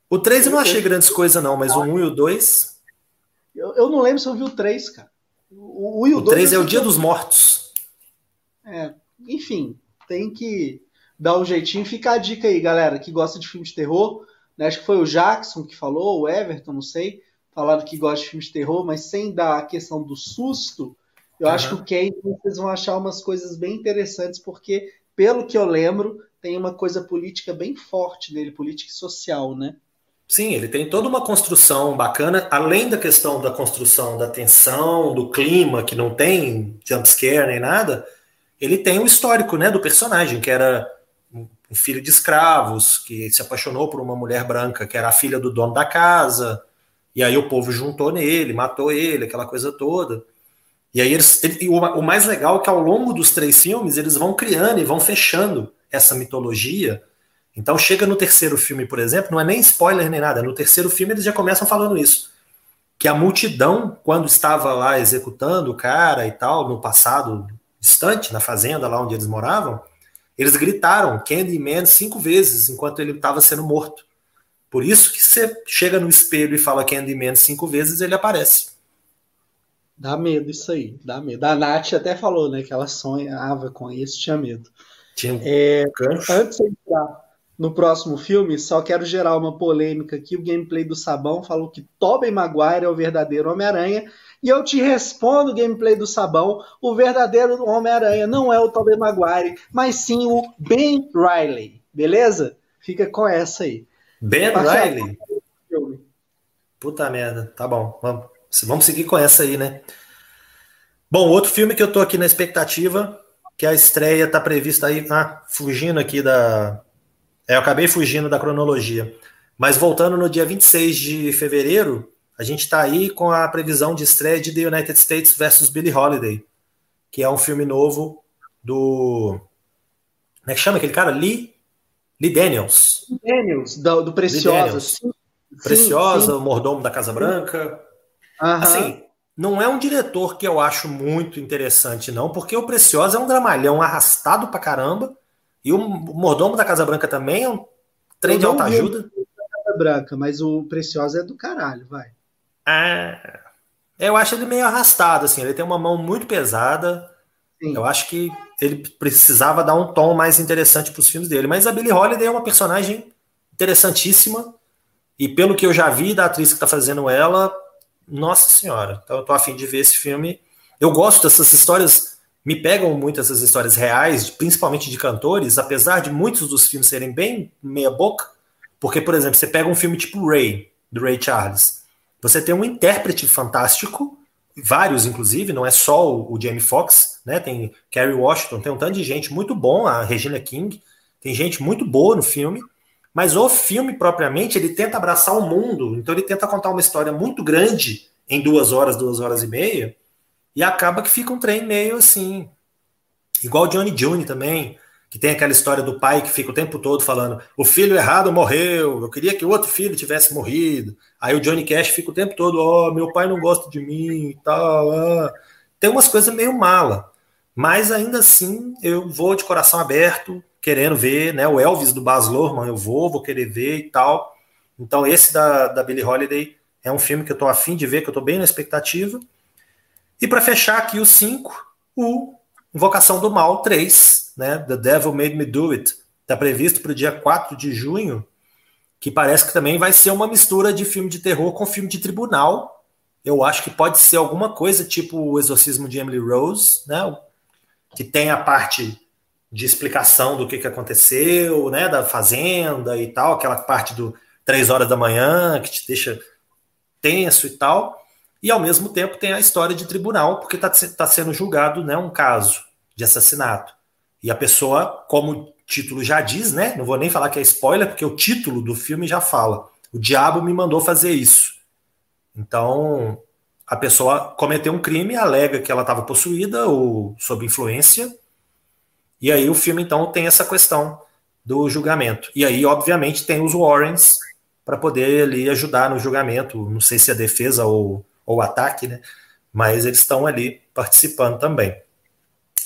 O 3 eu não achei grandes coisas, não, mas o 1 e o 2. Eu, eu não lembro se eu vi o 3, cara. O 1 e o, o 2. 3 é o Dia dos Mortos. É, enfim, tem que dar um jeitinho. Fica a dica aí, galera, que gosta de filme de terror. Né? Acho que foi o Jackson que falou, o Everton, não sei. Falaram que gosta de filme de terror, mas sem dar a questão do susto. Eu uhum. acho que o Kane, vocês vão achar umas coisas bem interessantes, porque, pelo que eu lembro, tem uma coisa política bem forte nele, política e social, né? Sim, ele tem toda uma construção bacana, além da questão da construção da tensão, do clima, que não tem jumpscare nem nada, ele tem o histórico né, do personagem, que era um filho de escravos, que se apaixonou por uma mulher branca, que era a filha do dono da casa, e aí o povo juntou nele, matou ele, aquela coisa toda. E aí eles, ele, o mais legal é que ao longo dos três filmes eles vão criando e vão fechando essa mitologia. Então chega no terceiro filme, por exemplo, não é nem spoiler nem nada. No terceiro filme eles já começam falando isso, que a multidão quando estava lá executando o cara e tal no passado distante, na fazenda lá onde eles moravam, eles gritaram Candyman cinco vezes enquanto ele estava sendo morto. Por isso que você chega no espelho e fala Candyman cinco vezes, ele aparece. Dá medo isso aí, dá medo. A Nath até falou, né, que ela sonhava com isso, tinha medo. Tinha é, antes de entrar no próximo filme, só quero gerar uma polêmica aqui. O gameplay do Sabão falou que Tobey Maguire é o verdadeiro Homem-Aranha e eu te respondo, gameplay do Sabão, o verdadeiro Homem-Aranha não é o Tobey Maguire, mas sim o Ben Riley, beleza? Fica com essa aí. Ben Riley? Puta merda, tá bom, vamos, vamos seguir com essa aí, né? Bom, outro filme que eu tô aqui na expectativa, que a estreia tá prevista aí, ah, fugindo aqui da... É, eu acabei fugindo da cronologia, mas voltando no dia 26 de fevereiro, a gente está aí com a previsão de estreia de The United States versus Billie Holiday, que é um filme novo do. Como é que chama aquele cara? Lee, Lee Daniels. Daniels, do, do Preciosa. Sim, Preciosa, sim. o mordomo da Casa Branca. Assim, não é um diretor que eu acho muito interessante, não, porque o Preciosa é um dramalhão arrastado pra caramba. E o mordomo da Casa Branca também é um trem de alta ajuda. Casa Branca, mas o Preciosa é do caralho, vai. É, eu acho ele meio arrastado, assim. Ele tem uma mão muito pesada. Sim. Eu acho que ele precisava dar um tom mais interessante para os filmes dele. Mas a Billie Holiday é uma personagem interessantíssima. E pelo que eu já vi da atriz que está fazendo ela, nossa senhora. Então eu tô afim de ver esse filme. Eu gosto dessas histórias, me pegam muito essas histórias reais, principalmente de cantores, apesar de muitos dos filmes serem bem meia boca. Porque, por exemplo, você pega um filme tipo Ray, do Ray Charles. Você tem um intérprete fantástico, vários inclusive, não é só o, o Jamie Foxx, né? Tem Kerry Washington, tem um tanto de gente muito bom, a Regina King, tem gente muito boa no filme, mas o filme propriamente ele tenta abraçar o mundo, então ele tenta contar uma história muito grande em duas horas, duas horas e meia, e acaba que fica um trem meio assim, igual Johnny June também que tem aquela história do pai que fica o tempo todo falando: o filho errado morreu, eu queria que o outro filho tivesse morrido. Aí o Johnny Cash fica o tempo todo: ó, oh, meu pai não gosta de mim e tal. Ah. Tem umas coisas meio mala, mas ainda assim eu vou de coração aberto, querendo ver, né? O Elvis do Baz Luhrmann eu vou, vou querer ver e tal. Então esse da, da Billie Holiday é um filme que eu tô afim de ver, que eu tô bem na expectativa. E para fechar aqui os cinco, o Invocação do Mal 3, né? The Devil Made Me Do It. Está previsto para o dia 4 de junho, que parece que também vai ser uma mistura de filme de terror com filme de tribunal. Eu acho que pode ser alguma coisa tipo o Exorcismo de Emily Rose, né? Que tem a parte de explicação do que, que aconteceu, né? Da fazenda e tal, aquela parte do 3 horas da manhã que te deixa tenso e tal e ao mesmo tempo tem a história de tribunal, porque está tá sendo julgado né, um caso de assassinato. E a pessoa, como o título já diz, né? Não vou nem falar que é spoiler, porque o título do filme já fala. O diabo me mandou fazer isso. Então, a pessoa cometeu um crime, alega que ela estava possuída ou sob influência. E aí o filme então tem essa questão do julgamento. E aí, obviamente, tem os Warrens para poder ali ajudar no julgamento. Não sei se a defesa ou ou ataque, né? Mas eles estão ali participando também.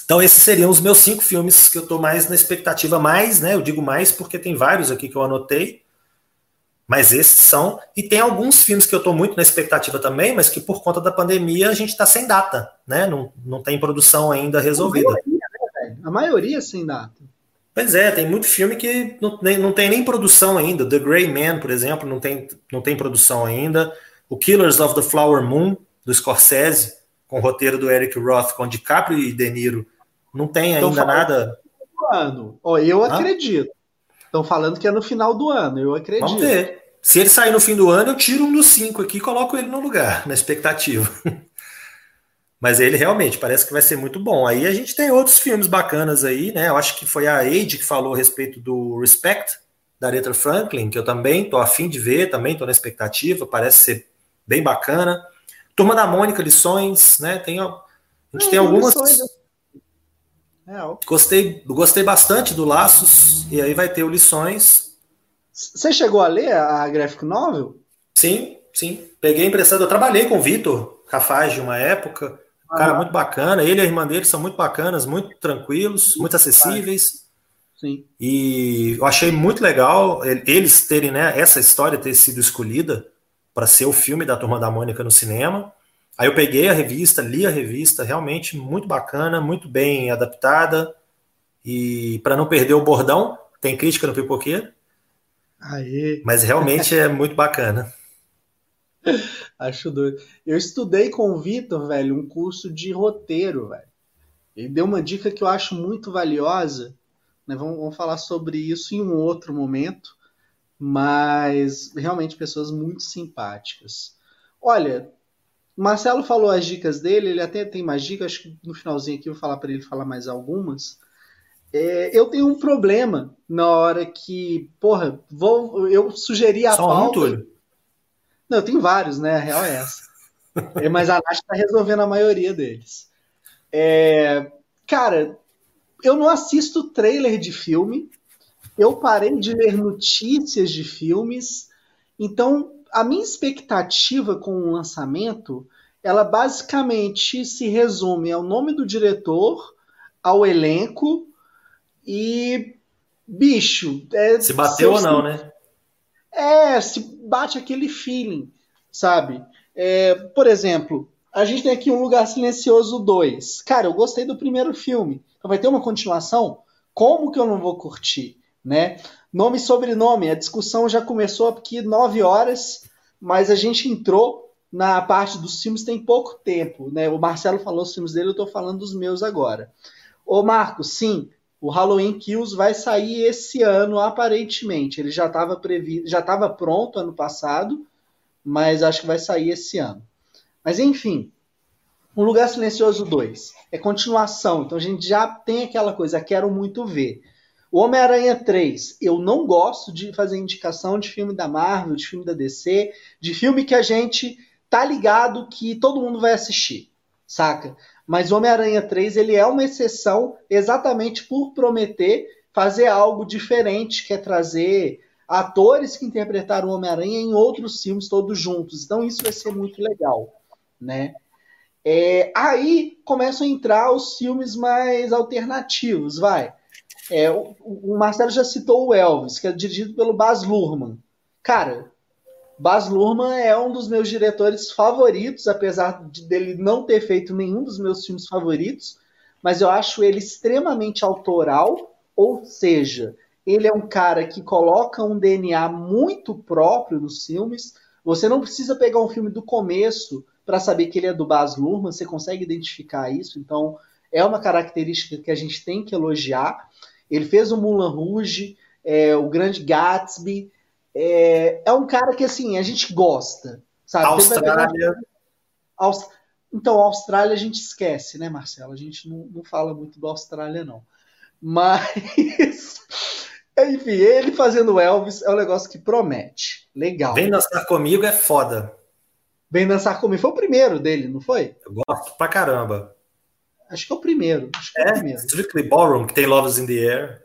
Então, esses seriam os meus cinco filmes que eu estou mais na expectativa, mais, né? Eu digo mais porque tem vários aqui que eu anotei, mas esses são. E tem alguns filmes que eu estou muito na expectativa também, mas que por conta da pandemia a gente está sem data, né? Não, não tem produção ainda resolvida. A maioria, né, A maioria sem data. Pois é, tem muito filme que não, nem, não tem nem produção ainda. The Grey Man, por exemplo, não tem, não tem produção ainda. O Killers of the Flower Moon, do Scorsese, com o roteiro do Eric Roth, com DiCaprio e De Niro, não tem ainda nada. Ano. Oh, eu Hã? acredito. Estão falando que é no final do ano, eu acredito. Vamos ver. Se ele sair no fim do ano, eu tiro um dos cinco aqui e coloco ele no lugar, na expectativa. Mas ele realmente parece que vai ser muito bom. Aí a gente tem outros filmes bacanas aí, né? Eu acho que foi a Age que falou a respeito do Respect, da Aretha Franklin, que eu também tô afim de ver, também tô na expectativa, parece ser bem bacana. Turma da Mônica, lições, né? Tem, a gente é, tem algumas. Lições, é, gostei, gostei bastante do Laços, e aí vai ter o Lições. Você chegou a ler a Graphic Novel? Sim, sim. Peguei emprestado. Eu trabalhei com o Vitor Rafaz de uma época. Ah, cara muito bacana. Ele e a irmã dele são muito bacanas, muito tranquilos, muito acessíveis. Sim. E eu achei muito legal eles terem, né, essa história ter sido escolhida para ser o filme da Turma da Mônica no cinema. Aí eu peguei a revista, li a revista, realmente muito bacana, muito bem adaptada. E para não perder o bordão, tem crítica no Pipoqueiro. Aê. Mas realmente é muito bacana. Acho doido. Eu estudei com o Vitor, velho, um curso de roteiro, velho. Ele deu uma dica que eu acho muito valiosa. Né? Vamos, vamos falar sobre isso em um outro momento. Mas realmente pessoas muito simpáticas. Olha, Marcelo falou as dicas dele, ele até tem mais dicas, acho que no finalzinho aqui eu vou falar para ele falar mais algumas. É, eu tenho um problema na hora que, porra, vou, eu sugeri a Só pauta. Um, Não, eu tenho vários, né? A real é essa. é, mas a Nath está resolvendo a maioria deles. É, cara, eu não assisto trailer de filme, eu parei de ler notícias de filmes, então a minha expectativa com o lançamento, ela basicamente se resume ao nome do diretor, ao elenco e bicho. É, se bateu ou não, né? É, se bate aquele feeling, sabe? É, por exemplo, a gente tem aqui um Lugar Silencioso 2. Cara, eu gostei do primeiro filme. Então vai ter uma continuação? Como que eu não vou curtir, né? Nome e sobrenome, a discussão já começou aqui nove horas, mas a gente entrou na parte dos filmes tem pouco tempo, né? O Marcelo falou os filmes dele, eu estou falando dos meus agora. Ô Marcos, sim, o Halloween Kills vai sair esse ano aparentemente. Ele já estava previsto, já estava pronto ano passado, mas acho que vai sair esse ano. Mas enfim, Um Lugar Silencioso 2 é continuação, então a gente já tem aquela coisa, quero muito ver. O Homem-Aranha 3, eu não gosto de fazer indicação de filme da Marvel, de filme da DC, de filme que a gente tá ligado que todo mundo vai assistir, saca? Mas Homem-Aranha 3, ele é uma exceção exatamente por prometer fazer algo diferente, que é trazer atores que interpretaram o Homem-Aranha em outros filmes todos juntos. Então isso vai ser muito legal, né? É, aí começam a entrar os filmes mais alternativos, vai. É, o, o, Marcelo já citou o Elvis, que é dirigido pelo Baz Luhrmann. Cara, Baz Luhrmann é um dos meus diretores favoritos, apesar de dele não ter feito nenhum dos meus filmes favoritos, mas eu acho ele extremamente autoral, ou seja, ele é um cara que coloca um DNA muito próprio nos filmes. Você não precisa pegar um filme do começo para saber que ele é do Baz Luhrmann, você consegue identificar isso, então é uma característica que a gente tem que elogiar. Ele fez o Mulan Rouge, é, o Grande Gatsby. É, é, um cara que, assim, a gente gosta. Sabe? Austrália. Aust... Então, a Austrália a gente esquece, né, Marcelo? A gente não, não fala muito da Austrália, não. Mas. Enfim, ele fazendo Elvis é um negócio que promete. Legal. Vem dançar comigo é foda. Vem dançar comigo. Foi o primeiro dele, não foi? Eu gosto pra caramba. Acho que é o primeiro. Acho que é, é o primeiro. Strictly Ballroom, que tem Loves in the Air.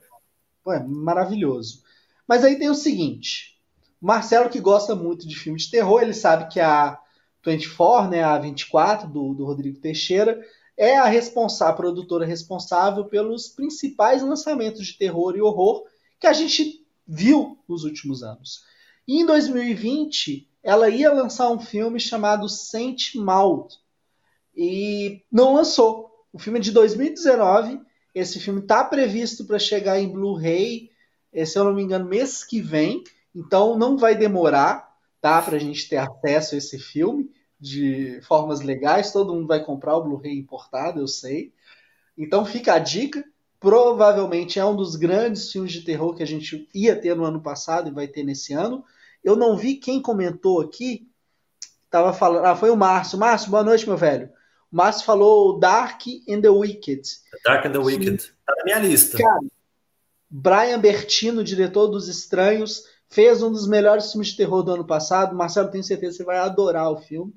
Pô, é maravilhoso. Mas aí tem o seguinte: Marcelo, que gosta muito de filme de terror, ele sabe que a 24, né, a 24 do, do Rodrigo Teixeira, é a responsável, a produtora responsável pelos principais lançamentos de terror e horror que a gente viu nos últimos anos. E em 2020, ela ia lançar um filme chamado Saint Maud e não lançou. O filme é de 2019. Esse filme está previsto para chegar em Blu-ray, eh, se eu não me engano, mês que vem. Então não vai demorar, tá, para a gente ter acesso a esse filme de formas legais. Todo mundo vai comprar o Blu-ray importado, eu sei. Então fica a dica. Provavelmente é um dos grandes filmes de terror que a gente ia ter no ano passado e vai ter nesse ano. Eu não vi quem comentou aqui. Tava falando. Ah, foi o Márcio. Márcio, boa noite, meu velho. Márcio falou Dark and the Wicked. Dark and the Wicked. Tá na minha lista. Cara, Brian Bertino, diretor dos Estranhos, fez um dos melhores filmes de terror do ano passado. Marcelo, tenho certeza que você vai adorar o filme.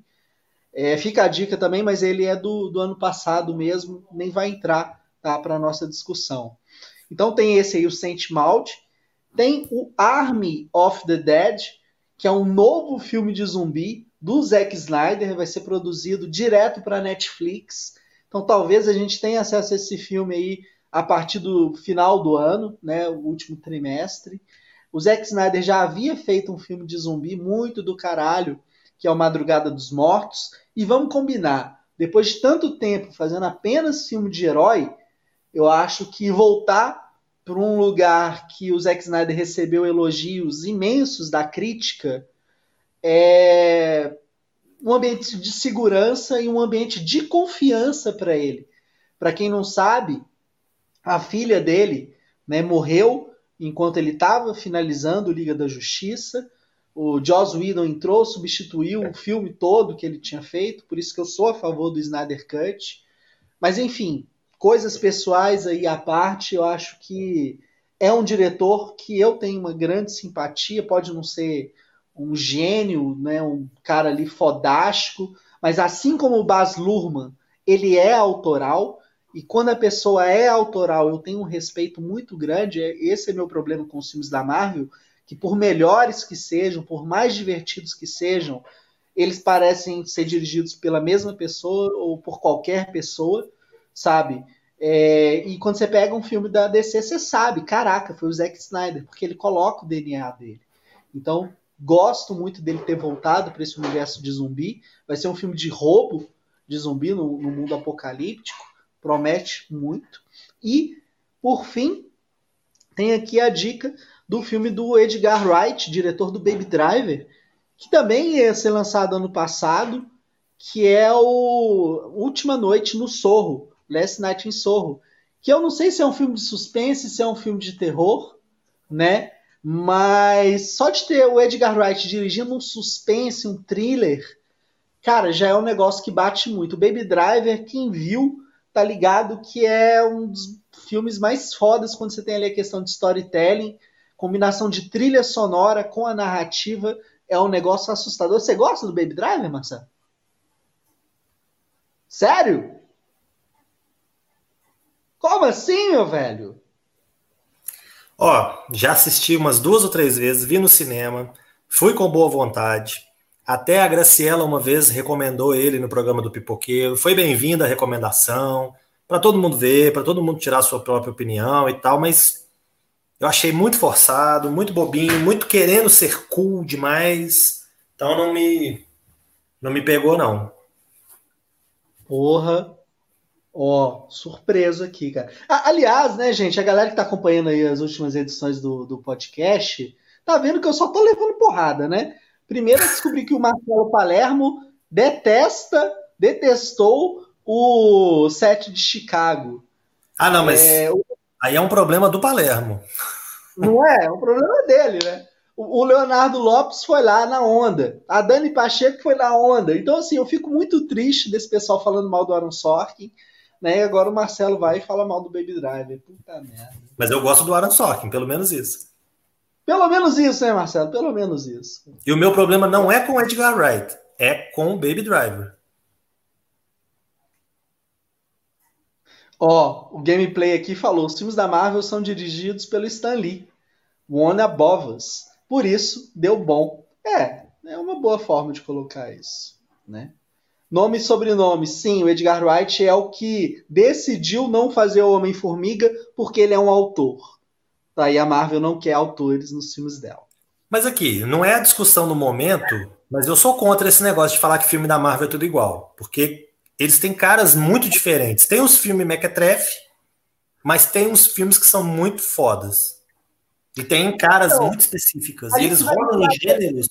É, fica a dica também, mas ele é do, do ano passado mesmo, nem vai entrar tá, para a nossa discussão. Então tem esse aí, o Saint Maud. Tem o Army of the Dead, que é um novo filme de zumbi do Zack Snyder, vai ser produzido direto para Netflix. Então talvez a gente tenha acesso a esse filme aí a partir do final do ano, né, o último trimestre. O Zack Snyder já havia feito um filme de zumbi muito do caralho, que é o Madrugada dos Mortos, e vamos combinar, depois de tanto tempo fazendo apenas filme de herói, eu acho que voltar para um lugar que o Zack Snyder recebeu elogios imensos da crítica é um ambiente de segurança e um ambiente de confiança para ele. Para quem não sabe, a filha dele né, morreu enquanto ele estava finalizando Liga da Justiça. O Joss Whedon entrou, substituiu o filme todo que ele tinha feito, por isso que eu sou a favor do Snyder Cut. Mas enfim, coisas pessoais aí à parte, eu acho que é um diretor que eu tenho uma grande simpatia, pode não ser um gênio, né, um cara ali fodástico, mas assim como o Baz Luhrmann, ele é autoral, e quando a pessoa é autoral, eu tenho um respeito muito grande, é, esse é meu problema com os filmes da Marvel, que por melhores que sejam, por mais divertidos que sejam, eles parecem ser dirigidos pela mesma pessoa ou por qualquer pessoa, sabe? É, e quando você pega um filme da DC, você sabe, caraca, foi o Zack Snyder, porque ele coloca o DNA dele. Então, gosto muito dele ter voltado para esse universo de zumbi. Vai ser um filme de roubo de zumbi no, no mundo apocalíptico. Promete muito. E, por fim, tem aqui a dica do filme do Edgar Wright, diretor do Baby Driver, que também ia ser lançado ano passado, que é o Última Noite no Sorro, Last Night in Sorro, que eu não sei se é um filme de suspense, se é um filme de terror, né? Mas só de ter o Edgar Wright dirigindo um suspense, um thriller, cara, já é um negócio que bate muito. O Baby Driver, quem viu, tá ligado que é um dos filmes mais fodas quando você tem ali a questão de storytelling, combinação de trilha sonora com a narrativa, é um negócio assustador. Você gosta do Baby Driver, Marcelo? Sério? Como assim, meu velho? Ó, já assisti umas duas ou três vezes, vi no cinema, fui com boa vontade. Até a Graciela uma vez recomendou ele no programa do Pipoqueiro. Foi bem-vinda a recomendação, para todo mundo ver, para todo mundo tirar sua própria opinião e tal, mas eu achei muito forçado, muito bobinho, muito querendo ser cool demais. Então não me não me pegou não. Porra, Ó, oh, surpreso aqui, cara. Ah, aliás, né, gente, a galera que tá acompanhando aí as últimas edições do, do podcast, tá vendo que eu só tô levando porrada, né? Primeiro eu descobri que o Marcelo Palermo detesta, detestou o set de Chicago. Ah, não, mas é, o... aí é um problema do Palermo. Não é? É um problema dele, né? O Leonardo Lopes foi lá na onda. A Dani Pacheco foi na onda. Então, assim, eu fico muito triste desse pessoal falando mal do Aaron Sorkin. Né? E agora o Marcelo vai e fala mal do Baby Driver. Puta merda. Mas eu gosto do Aaron Sorkin, pelo menos isso. Pelo menos isso, né, Marcelo? Pelo menos isso. E o meu problema não é com o Edgar Wright, é com o Baby Driver. Ó, oh, o gameplay aqui falou: os filmes da Marvel são dirigidos pelo Stan Lee, One Above Us. Por isso, deu bom. É, é uma boa forma de colocar isso, né? Nome e sobrenome. Sim, o Edgar Wright é o que decidiu não fazer o Homem-Formiga porque ele é um autor. Aí a Marvel não quer autores nos filmes dela. Mas aqui, não é a discussão no momento, mas eu sou contra esse negócio de falar que filme da Marvel é tudo igual. Porque eles têm caras muito diferentes. Tem os filmes Mequetrefe, mas tem uns filmes que são muito fodas. E tem caras então, muito específicas. E eles rolam em gêneros.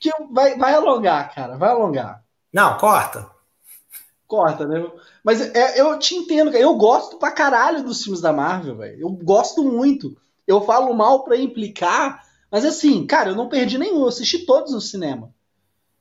Que vai, vai alongar, cara. Vai alongar. Não, corta. Corta, né? Mas é, eu te entendo, cara. Eu gosto pra caralho dos filmes da Marvel, velho. Eu gosto muito. Eu falo mal pra implicar, mas assim, cara, eu não perdi nenhum. Eu assisti todos no cinema.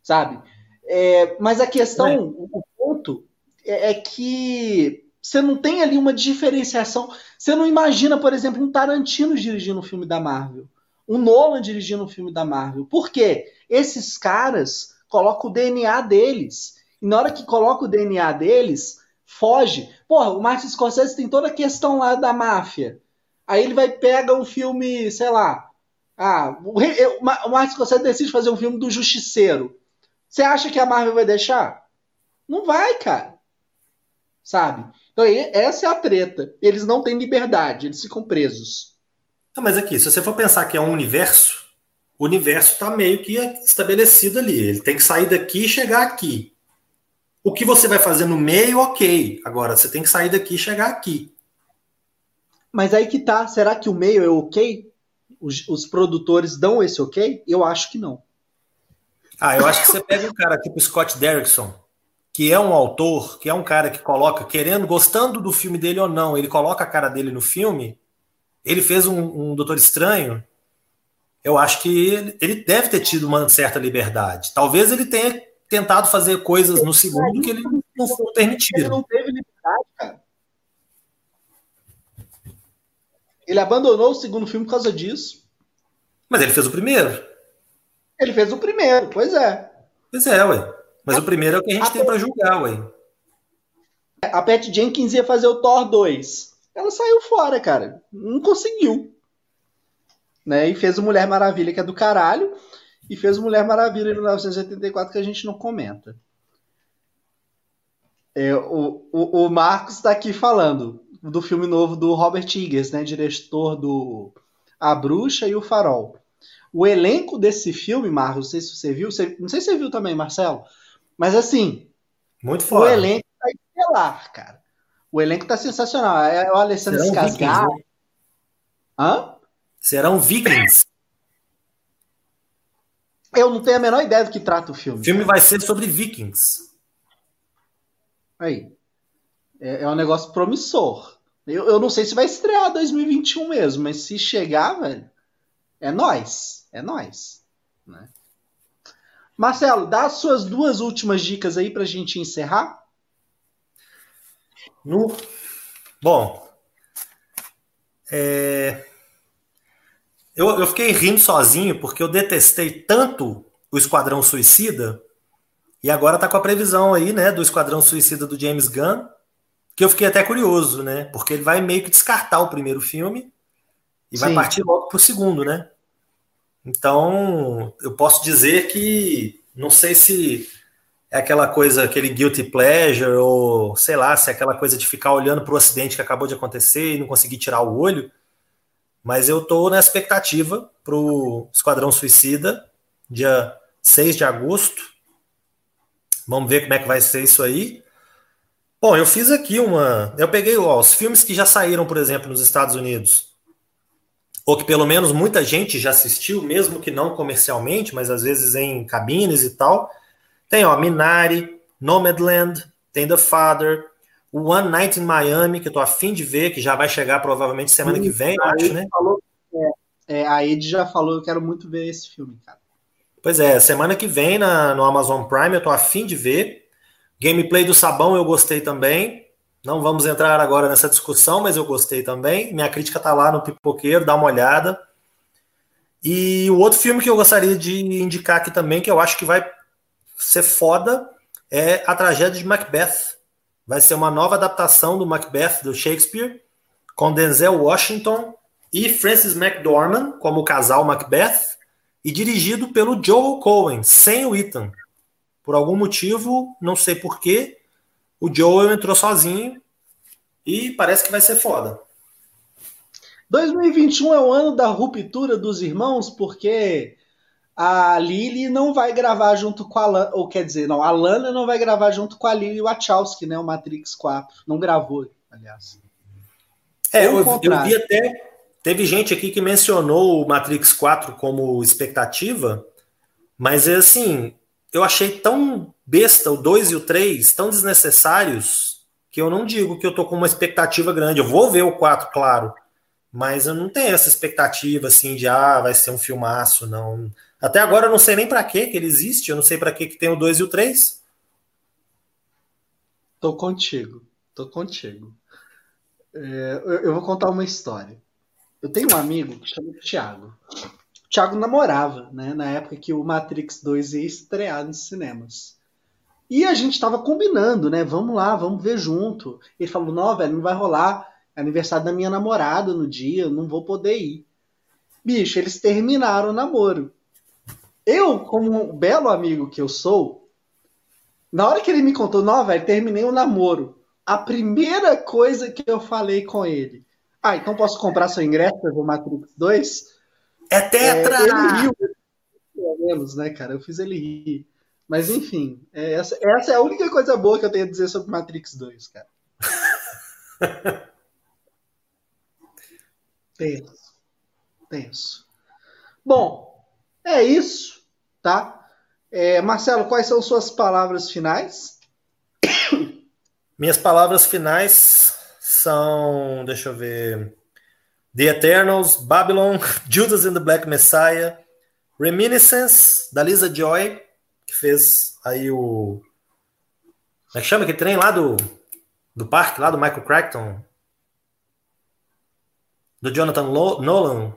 Sabe? É, mas a questão, é. o ponto, é, é que você não tem ali uma diferenciação. Você não imagina, por exemplo, um Tarantino dirigindo um filme da Marvel. Um Nolan dirigindo um filme da Marvel. Por quê? Esses caras colocam o DNA deles. E na hora que coloca o DNA deles, foge. Porra, o Martin Scorsese tem toda a questão lá da máfia. Aí ele vai pega um filme, sei lá. Ah, o, o Martin Scorsese decide fazer um filme do Justiceiro. Você acha que a Marvel vai deixar? Não vai, cara. Sabe? Então, essa é a treta. Eles não têm liberdade, eles ficam presos. Não, mas aqui, se você for pensar que é um universo, o universo está meio que estabelecido ali. Ele tem que sair daqui e chegar aqui. O que você vai fazer no meio, ok. Agora, você tem que sair daqui e chegar aqui. Mas aí que tá. Será que o meio é ok? Os, os produtores dão esse ok? Eu acho que não. Ah, eu acho que você pega um cara tipo Scott Derrickson, que é um autor, que é um cara que coloca, querendo, gostando do filme dele ou não, ele coloca a cara dele no filme. Ele fez um, um Doutor Estranho. Eu acho que ele, ele deve ter tido uma certa liberdade. Talvez ele tenha tentado fazer coisas no segundo que ele não foi permitido. Ele não teve liberdade, cara. Ele abandonou o segundo filme por causa disso. Mas ele fez o primeiro. Ele fez o primeiro, pois é. Pois é, ué. Mas o primeiro é o que a gente a tem para julgar, ué. A Pat Jenkins ia fazer o Thor 2. Ela saiu fora, cara. Não conseguiu. Né? E fez o Mulher Maravilha, que é do caralho. E fez o Mulher Maravilha em 1984, que a gente não comenta. É, o, o, o Marcos está aqui falando do filme novo do Robert Eggers, né? Diretor do A Bruxa e o Farol. O elenco desse filme, Marcos, não sei se você viu, você, não sei se você viu também, Marcelo, mas assim. Muito foda. O elenco tá estelar, cara. O elenco tá sensacional. É o Alessandro Skarsgård. Né? Hã? Serão vikings. Eu não tenho a menor ideia do que trata o filme. O filme vai ser sobre vikings. Aí. É, é um negócio promissor. Eu, eu não sei se vai estrear 2021 mesmo, mas se chegar, velho, é nós. É nós. Né? Marcelo, dá as suas duas últimas dicas aí para a gente encerrar. No... Bom, é... eu, eu fiquei rindo sozinho porque eu detestei tanto o Esquadrão Suicida e agora tá com a previsão aí, né, do Esquadrão Suicida do James Gunn, que eu fiquei até curioso, né, porque ele vai meio que descartar o primeiro filme e Sim. vai partir logo pro segundo, né? Então, eu posso dizer que não sei se é aquela coisa, aquele guilty pleasure, ou sei lá, se é aquela coisa de ficar olhando para o acidente que acabou de acontecer e não conseguir tirar o olho. Mas eu estou na expectativa para o Esquadrão Suicida, dia 6 de agosto. Vamos ver como é que vai ser isso aí. Bom, eu fiz aqui uma. Eu peguei ó, os filmes que já saíram, por exemplo, nos Estados Unidos ou que pelo menos muita gente já assistiu, mesmo que não comercialmente, mas às vezes em cabines e tal. Tem, ó, Minari, Nomadland, tem The Father, One Night in Miami, que eu tô afim de ver, que já vai chegar provavelmente semana Sim, que vem, acho, né? Falou, é, é, a Ed já falou, eu quero muito ver esse filme, cara. Pois é, semana que vem na, no Amazon Prime eu tô afim de ver. Gameplay do Sabão eu gostei também. Não vamos entrar agora nessa discussão, mas eu gostei também. Minha crítica está lá no Pipoqueiro, dá uma olhada. E o outro filme que eu gostaria de indicar aqui também, que eu acho que vai ser foda, é A Tragédia de Macbeth. Vai ser uma nova adaptação do Macbeth do Shakespeare, com Denzel Washington e Francis McDormand como o casal Macbeth, e dirigido pelo Joel Cohen, sem o Ethan. por algum motivo, não sei porquê, o Joel entrou sozinho e parece que vai ser foda. 2021 é o ano da ruptura dos irmãos, porque a Lily não vai gravar junto com a Lana, ou quer dizer, não, a Lana não vai gravar junto com a Lily Wachowski, né, o Matrix 4. Não gravou, aliás. É, eu, eu vi até, teve gente aqui que mencionou o Matrix 4 como expectativa, mas é assim, eu achei tão besta o 2 e o 3, tão desnecessários, que eu não digo que eu tô com uma expectativa grande. Eu vou ver o 4, claro, mas eu não tenho essa expectativa assim de ah, vai ser um filmaço, não. Até agora eu não sei nem para que ele existe, eu não sei para que tem o 2 e o 3. Tô contigo, tô contigo. É, eu, eu, vou contar uma história. Eu tenho um amigo que chama Thiago. O Thiago namorava, né, na época que o Matrix 2 ia estrear nos cinemas. E a gente tava combinando, né? Vamos lá, vamos ver junto. Ele falou: Não, velho, não vai rolar é aniversário da minha namorada no dia, não vou poder ir. Bicho, eles terminaram o namoro. Eu, como um belo amigo que eu sou, na hora que ele me contou, não, velho, terminei o namoro. A primeira coisa que eu falei com ele, ah, então posso comprar seu ingresso para o Matrix 2? É tetra! É, ele riu, pelo menos, né, cara? Eu fiz ele rir. Mas enfim, é, essa, essa é a única coisa boa que eu tenho a dizer sobre Matrix 2, cara. Tenso. Tenso. Bom, é isso, tá? É, Marcelo, quais são suas palavras finais? Minhas palavras finais são, deixa eu ver, The Eternals, Babylon, Judas and the Black Messiah, Reminiscence, da Lisa Joy, que fez aí o. Como é que chama aquele trem lá do, do parque, lá do Michael Crichton? do Jonathan Nolan,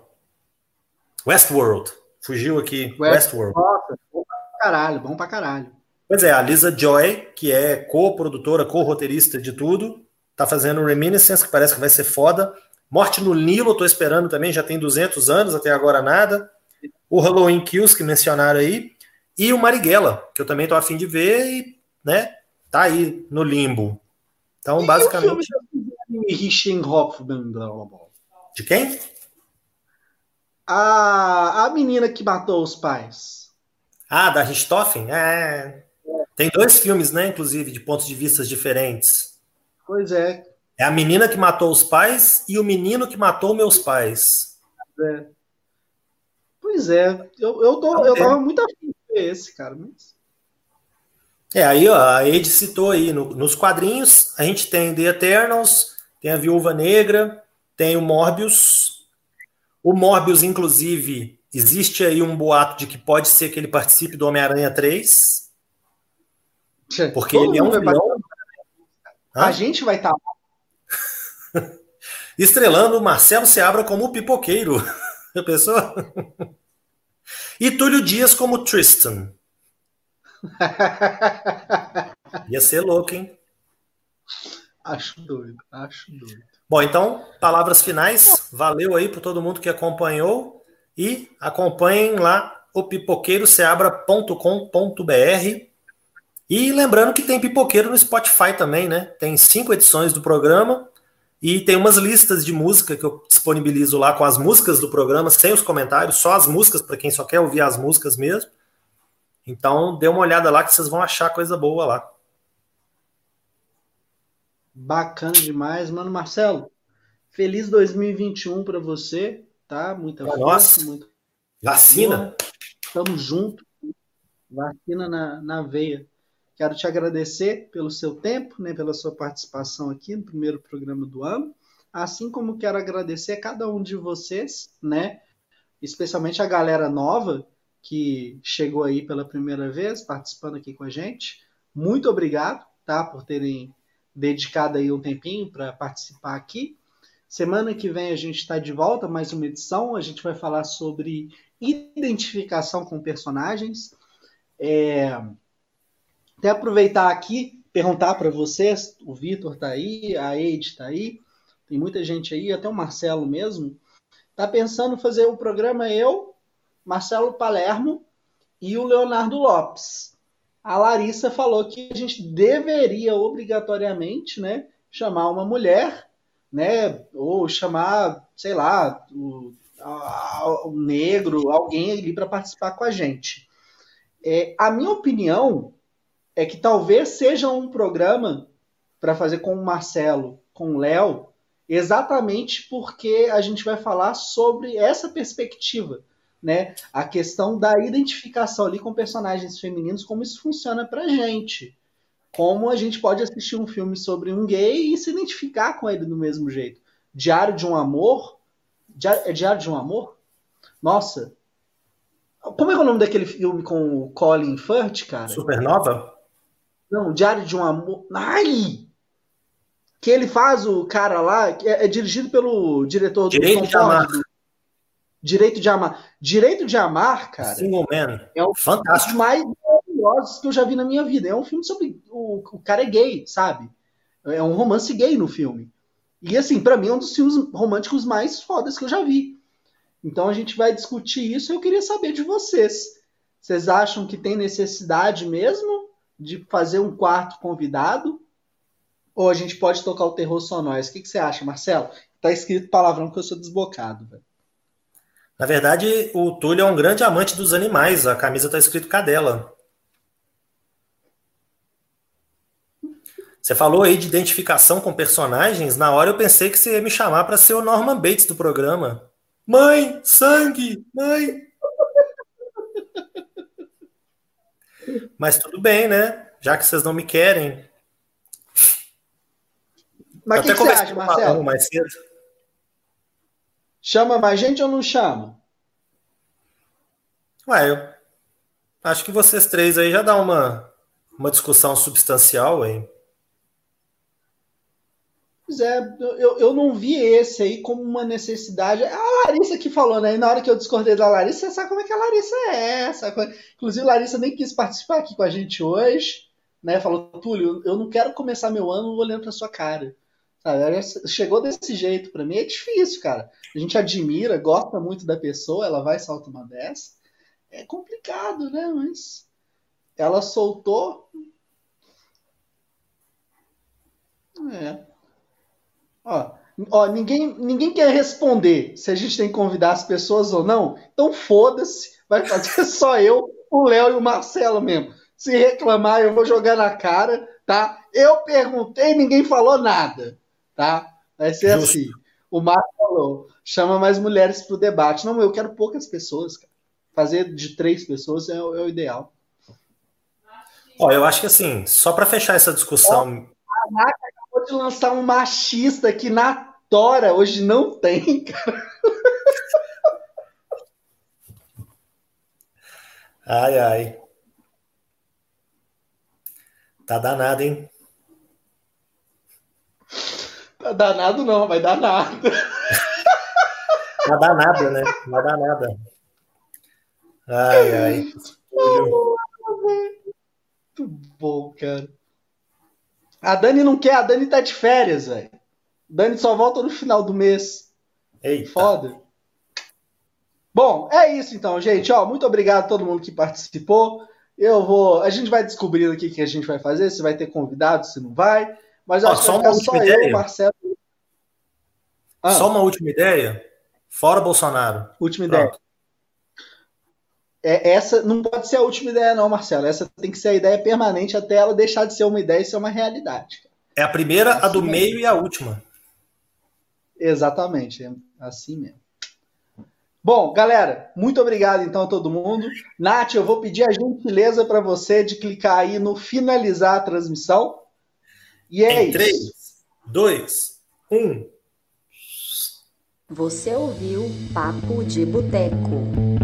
Westworld. Fugiu aqui, West, Westworld. Nossa, bom pra caralho, bom pra caralho. Pois é, a Lisa Joy, que é co-produtora, co-roteirista de tudo, tá fazendo Reminiscence, que parece que vai ser foda. Morte no Nilo, tô esperando também, já tem 200 anos, até agora nada. O Halloween Kills, que mencionaram aí. E o Marighella, que eu também tô afim de ver e, né, tá aí no limbo. Então, e basicamente... O filme. De quem? A, a menina que matou os pais. Ah, da Richthofen? É. Tem dois filmes, né, inclusive, de pontos de vista diferentes. Pois é. É a menina que matou os pais e o menino que matou meus pais. É. Pois é. Eu, eu, tô, eu tava muito afim de ver esse, cara. Mas... É, aí ó, a Ed citou aí, no, nos quadrinhos, a gente tem The Eternals, tem a Viúva Negra, tem o Morbius. O Morbius, inclusive, existe aí um boato de que pode ser que ele participe do Homem-Aranha 3. Porque Todo ele é um vilão. A gente vai estar tá... Estrelando o Marcelo Seabra como o pipoqueiro. A pessoa? E Túlio Dias como Tristan. Ia ser louco, hein? Acho doido, acho doido. Bom, então, palavras finais. Valeu aí para todo mundo que acompanhou e acompanhem lá o pipoqueiroceabra.com.br. E lembrando que tem pipoqueiro no Spotify também, né? Tem cinco edições do programa e tem umas listas de música que eu disponibilizo lá com as músicas do programa, sem os comentários, só as músicas para quem só quer ouvir as músicas mesmo. Então, dê uma olhada lá que vocês vão achar coisa boa lá. Bacana demais, mano. Marcelo, feliz 2021 para você, tá? Muita força, Nossa. muito. Vacina. Tamo junto. Vacina na, na veia. Quero te agradecer pelo seu tempo, né, pela sua participação aqui no primeiro programa do ano. Assim como quero agradecer a cada um de vocês, né? Especialmente a galera nova que chegou aí pela primeira vez, participando aqui com a gente. Muito obrigado, tá, por terem dedicado aí um tempinho para participar aqui. Semana que vem a gente está de volta, mais uma edição. A gente vai falar sobre identificação com personagens. É... Até aproveitar aqui, perguntar para vocês: o Vitor está aí, a Eide está aí, tem muita gente aí, até o Marcelo mesmo. Está pensando fazer o programa eu, Marcelo Palermo e o Leonardo Lopes. A Larissa falou que a gente deveria obrigatoriamente, né, chamar uma mulher, né, ou chamar, sei lá, o, a, o negro, alguém ali para participar com a gente. É, a minha opinião é que talvez seja um programa para fazer com o Marcelo, com o Léo, exatamente porque a gente vai falar sobre essa perspectiva, né? A questão da identificação ali com personagens femininos, como isso funciona pra gente. Como a gente pode assistir um filme sobre um gay e se identificar com ele do mesmo jeito. Diário de um Amor. É Diário de um Amor? Nossa. Como é, é o nome daquele filme com o Colin Firth, cara? Supernova? Não, Diário de um Amor. Ai! Que ele faz o cara lá, que é, é dirigido pelo diretor do Direito de Amar. Direito de Amar. Direito de Amar, cara. Single Man. É um Fantástico. mais maravilhosos que eu já vi na minha vida. É um filme sobre. O, o cara é gay, sabe? É um romance gay no filme. E assim, para mim é um dos filmes românticos mais fodas que eu já vi. Então a gente vai discutir isso. Eu queria saber de vocês. Vocês acham que tem necessidade mesmo de fazer um quarto convidado? Ou a gente pode tocar o terror só nós? O que, que você acha, Marcelo? Tá escrito palavrão que eu sou desbocado, velho. Na verdade, o Túlio é um grande amante dos animais. A camisa tá escrito cadela. Você falou aí de identificação com personagens. Na hora eu pensei que você ia me chamar para ser o Norman Bates do programa. Mãe, sangue, mãe. Mas tudo bem, né? Já que vocês não me querem, mas o que, que, você acha, Marcelo? Mais cedo. Chama mais gente ou não chama? Ué, eu acho que vocês três aí já dá uma, uma discussão substancial aí. Pois é, eu, eu não vi esse aí como uma necessidade. A Larissa que falou, né? E na hora que eu discordei da Larissa, você sabe como é que a Larissa é. Sabe? Inclusive, a Larissa nem quis participar aqui com a gente hoje. Né? Falou, Túlio, eu não quero começar meu ano olhando pra sua cara. Sabe? chegou desse jeito, para mim é difícil, cara. A gente admira, gosta muito da pessoa, ela vai saltar uma dessa. É complicado, né? Mas ela soltou. É. Ó, ó ninguém, ninguém quer responder se a gente tem que convidar as pessoas ou não. Então foda-se, vai fazer só eu, o Léo e o Marcelo mesmo. Se reclamar, eu vou jogar na cara, tá? Eu perguntei, ninguém falou nada tá? Vai ser Justo. assim. O Marco falou: chama mais mulheres para o debate. Não, eu quero poucas pessoas, cara. Fazer de três pessoas é, é o ideal. Ó, eu acho que assim, só para fechar essa discussão. a NAC acabou de lançar um machista que na Tora hoje não tem, cara. Ai, ai. Tá danado, hein? Danado não, vai dar nada. Vai dar nada, né? Vai dar nada. Ai, ai. Muito bom, cara. A Dani não quer, a Dani tá de férias, velho. Dani só volta no final do mês. Eita. Foda. Bom, é isso então, gente. Ó, muito obrigado a todo mundo que participou. Eu vou. A gente vai descobrindo aqui o que a gente vai fazer, se vai ter convidado, se não vai. Mas acho só que uma última só ideia. eu, Marcelo. Ah. Só uma última ideia. Fora Bolsonaro. Última Pronto. ideia. É, essa não pode ser a última ideia, não, Marcelo. Essa tem que ser a ideia permanente até ela deixar de ser uma ideia e ser uma realidade. É a primeira, assim a do mesmo. meio e a última. Exatamente, é assim mesmo. Bom, galera, muito obrigado então a todo mundo. Nath, eu vou pedir a gentileza para você de clicar aí no finalizar a transmissão. E é em isso. 3, 2, 1. Você ouviu Papo de Boteco.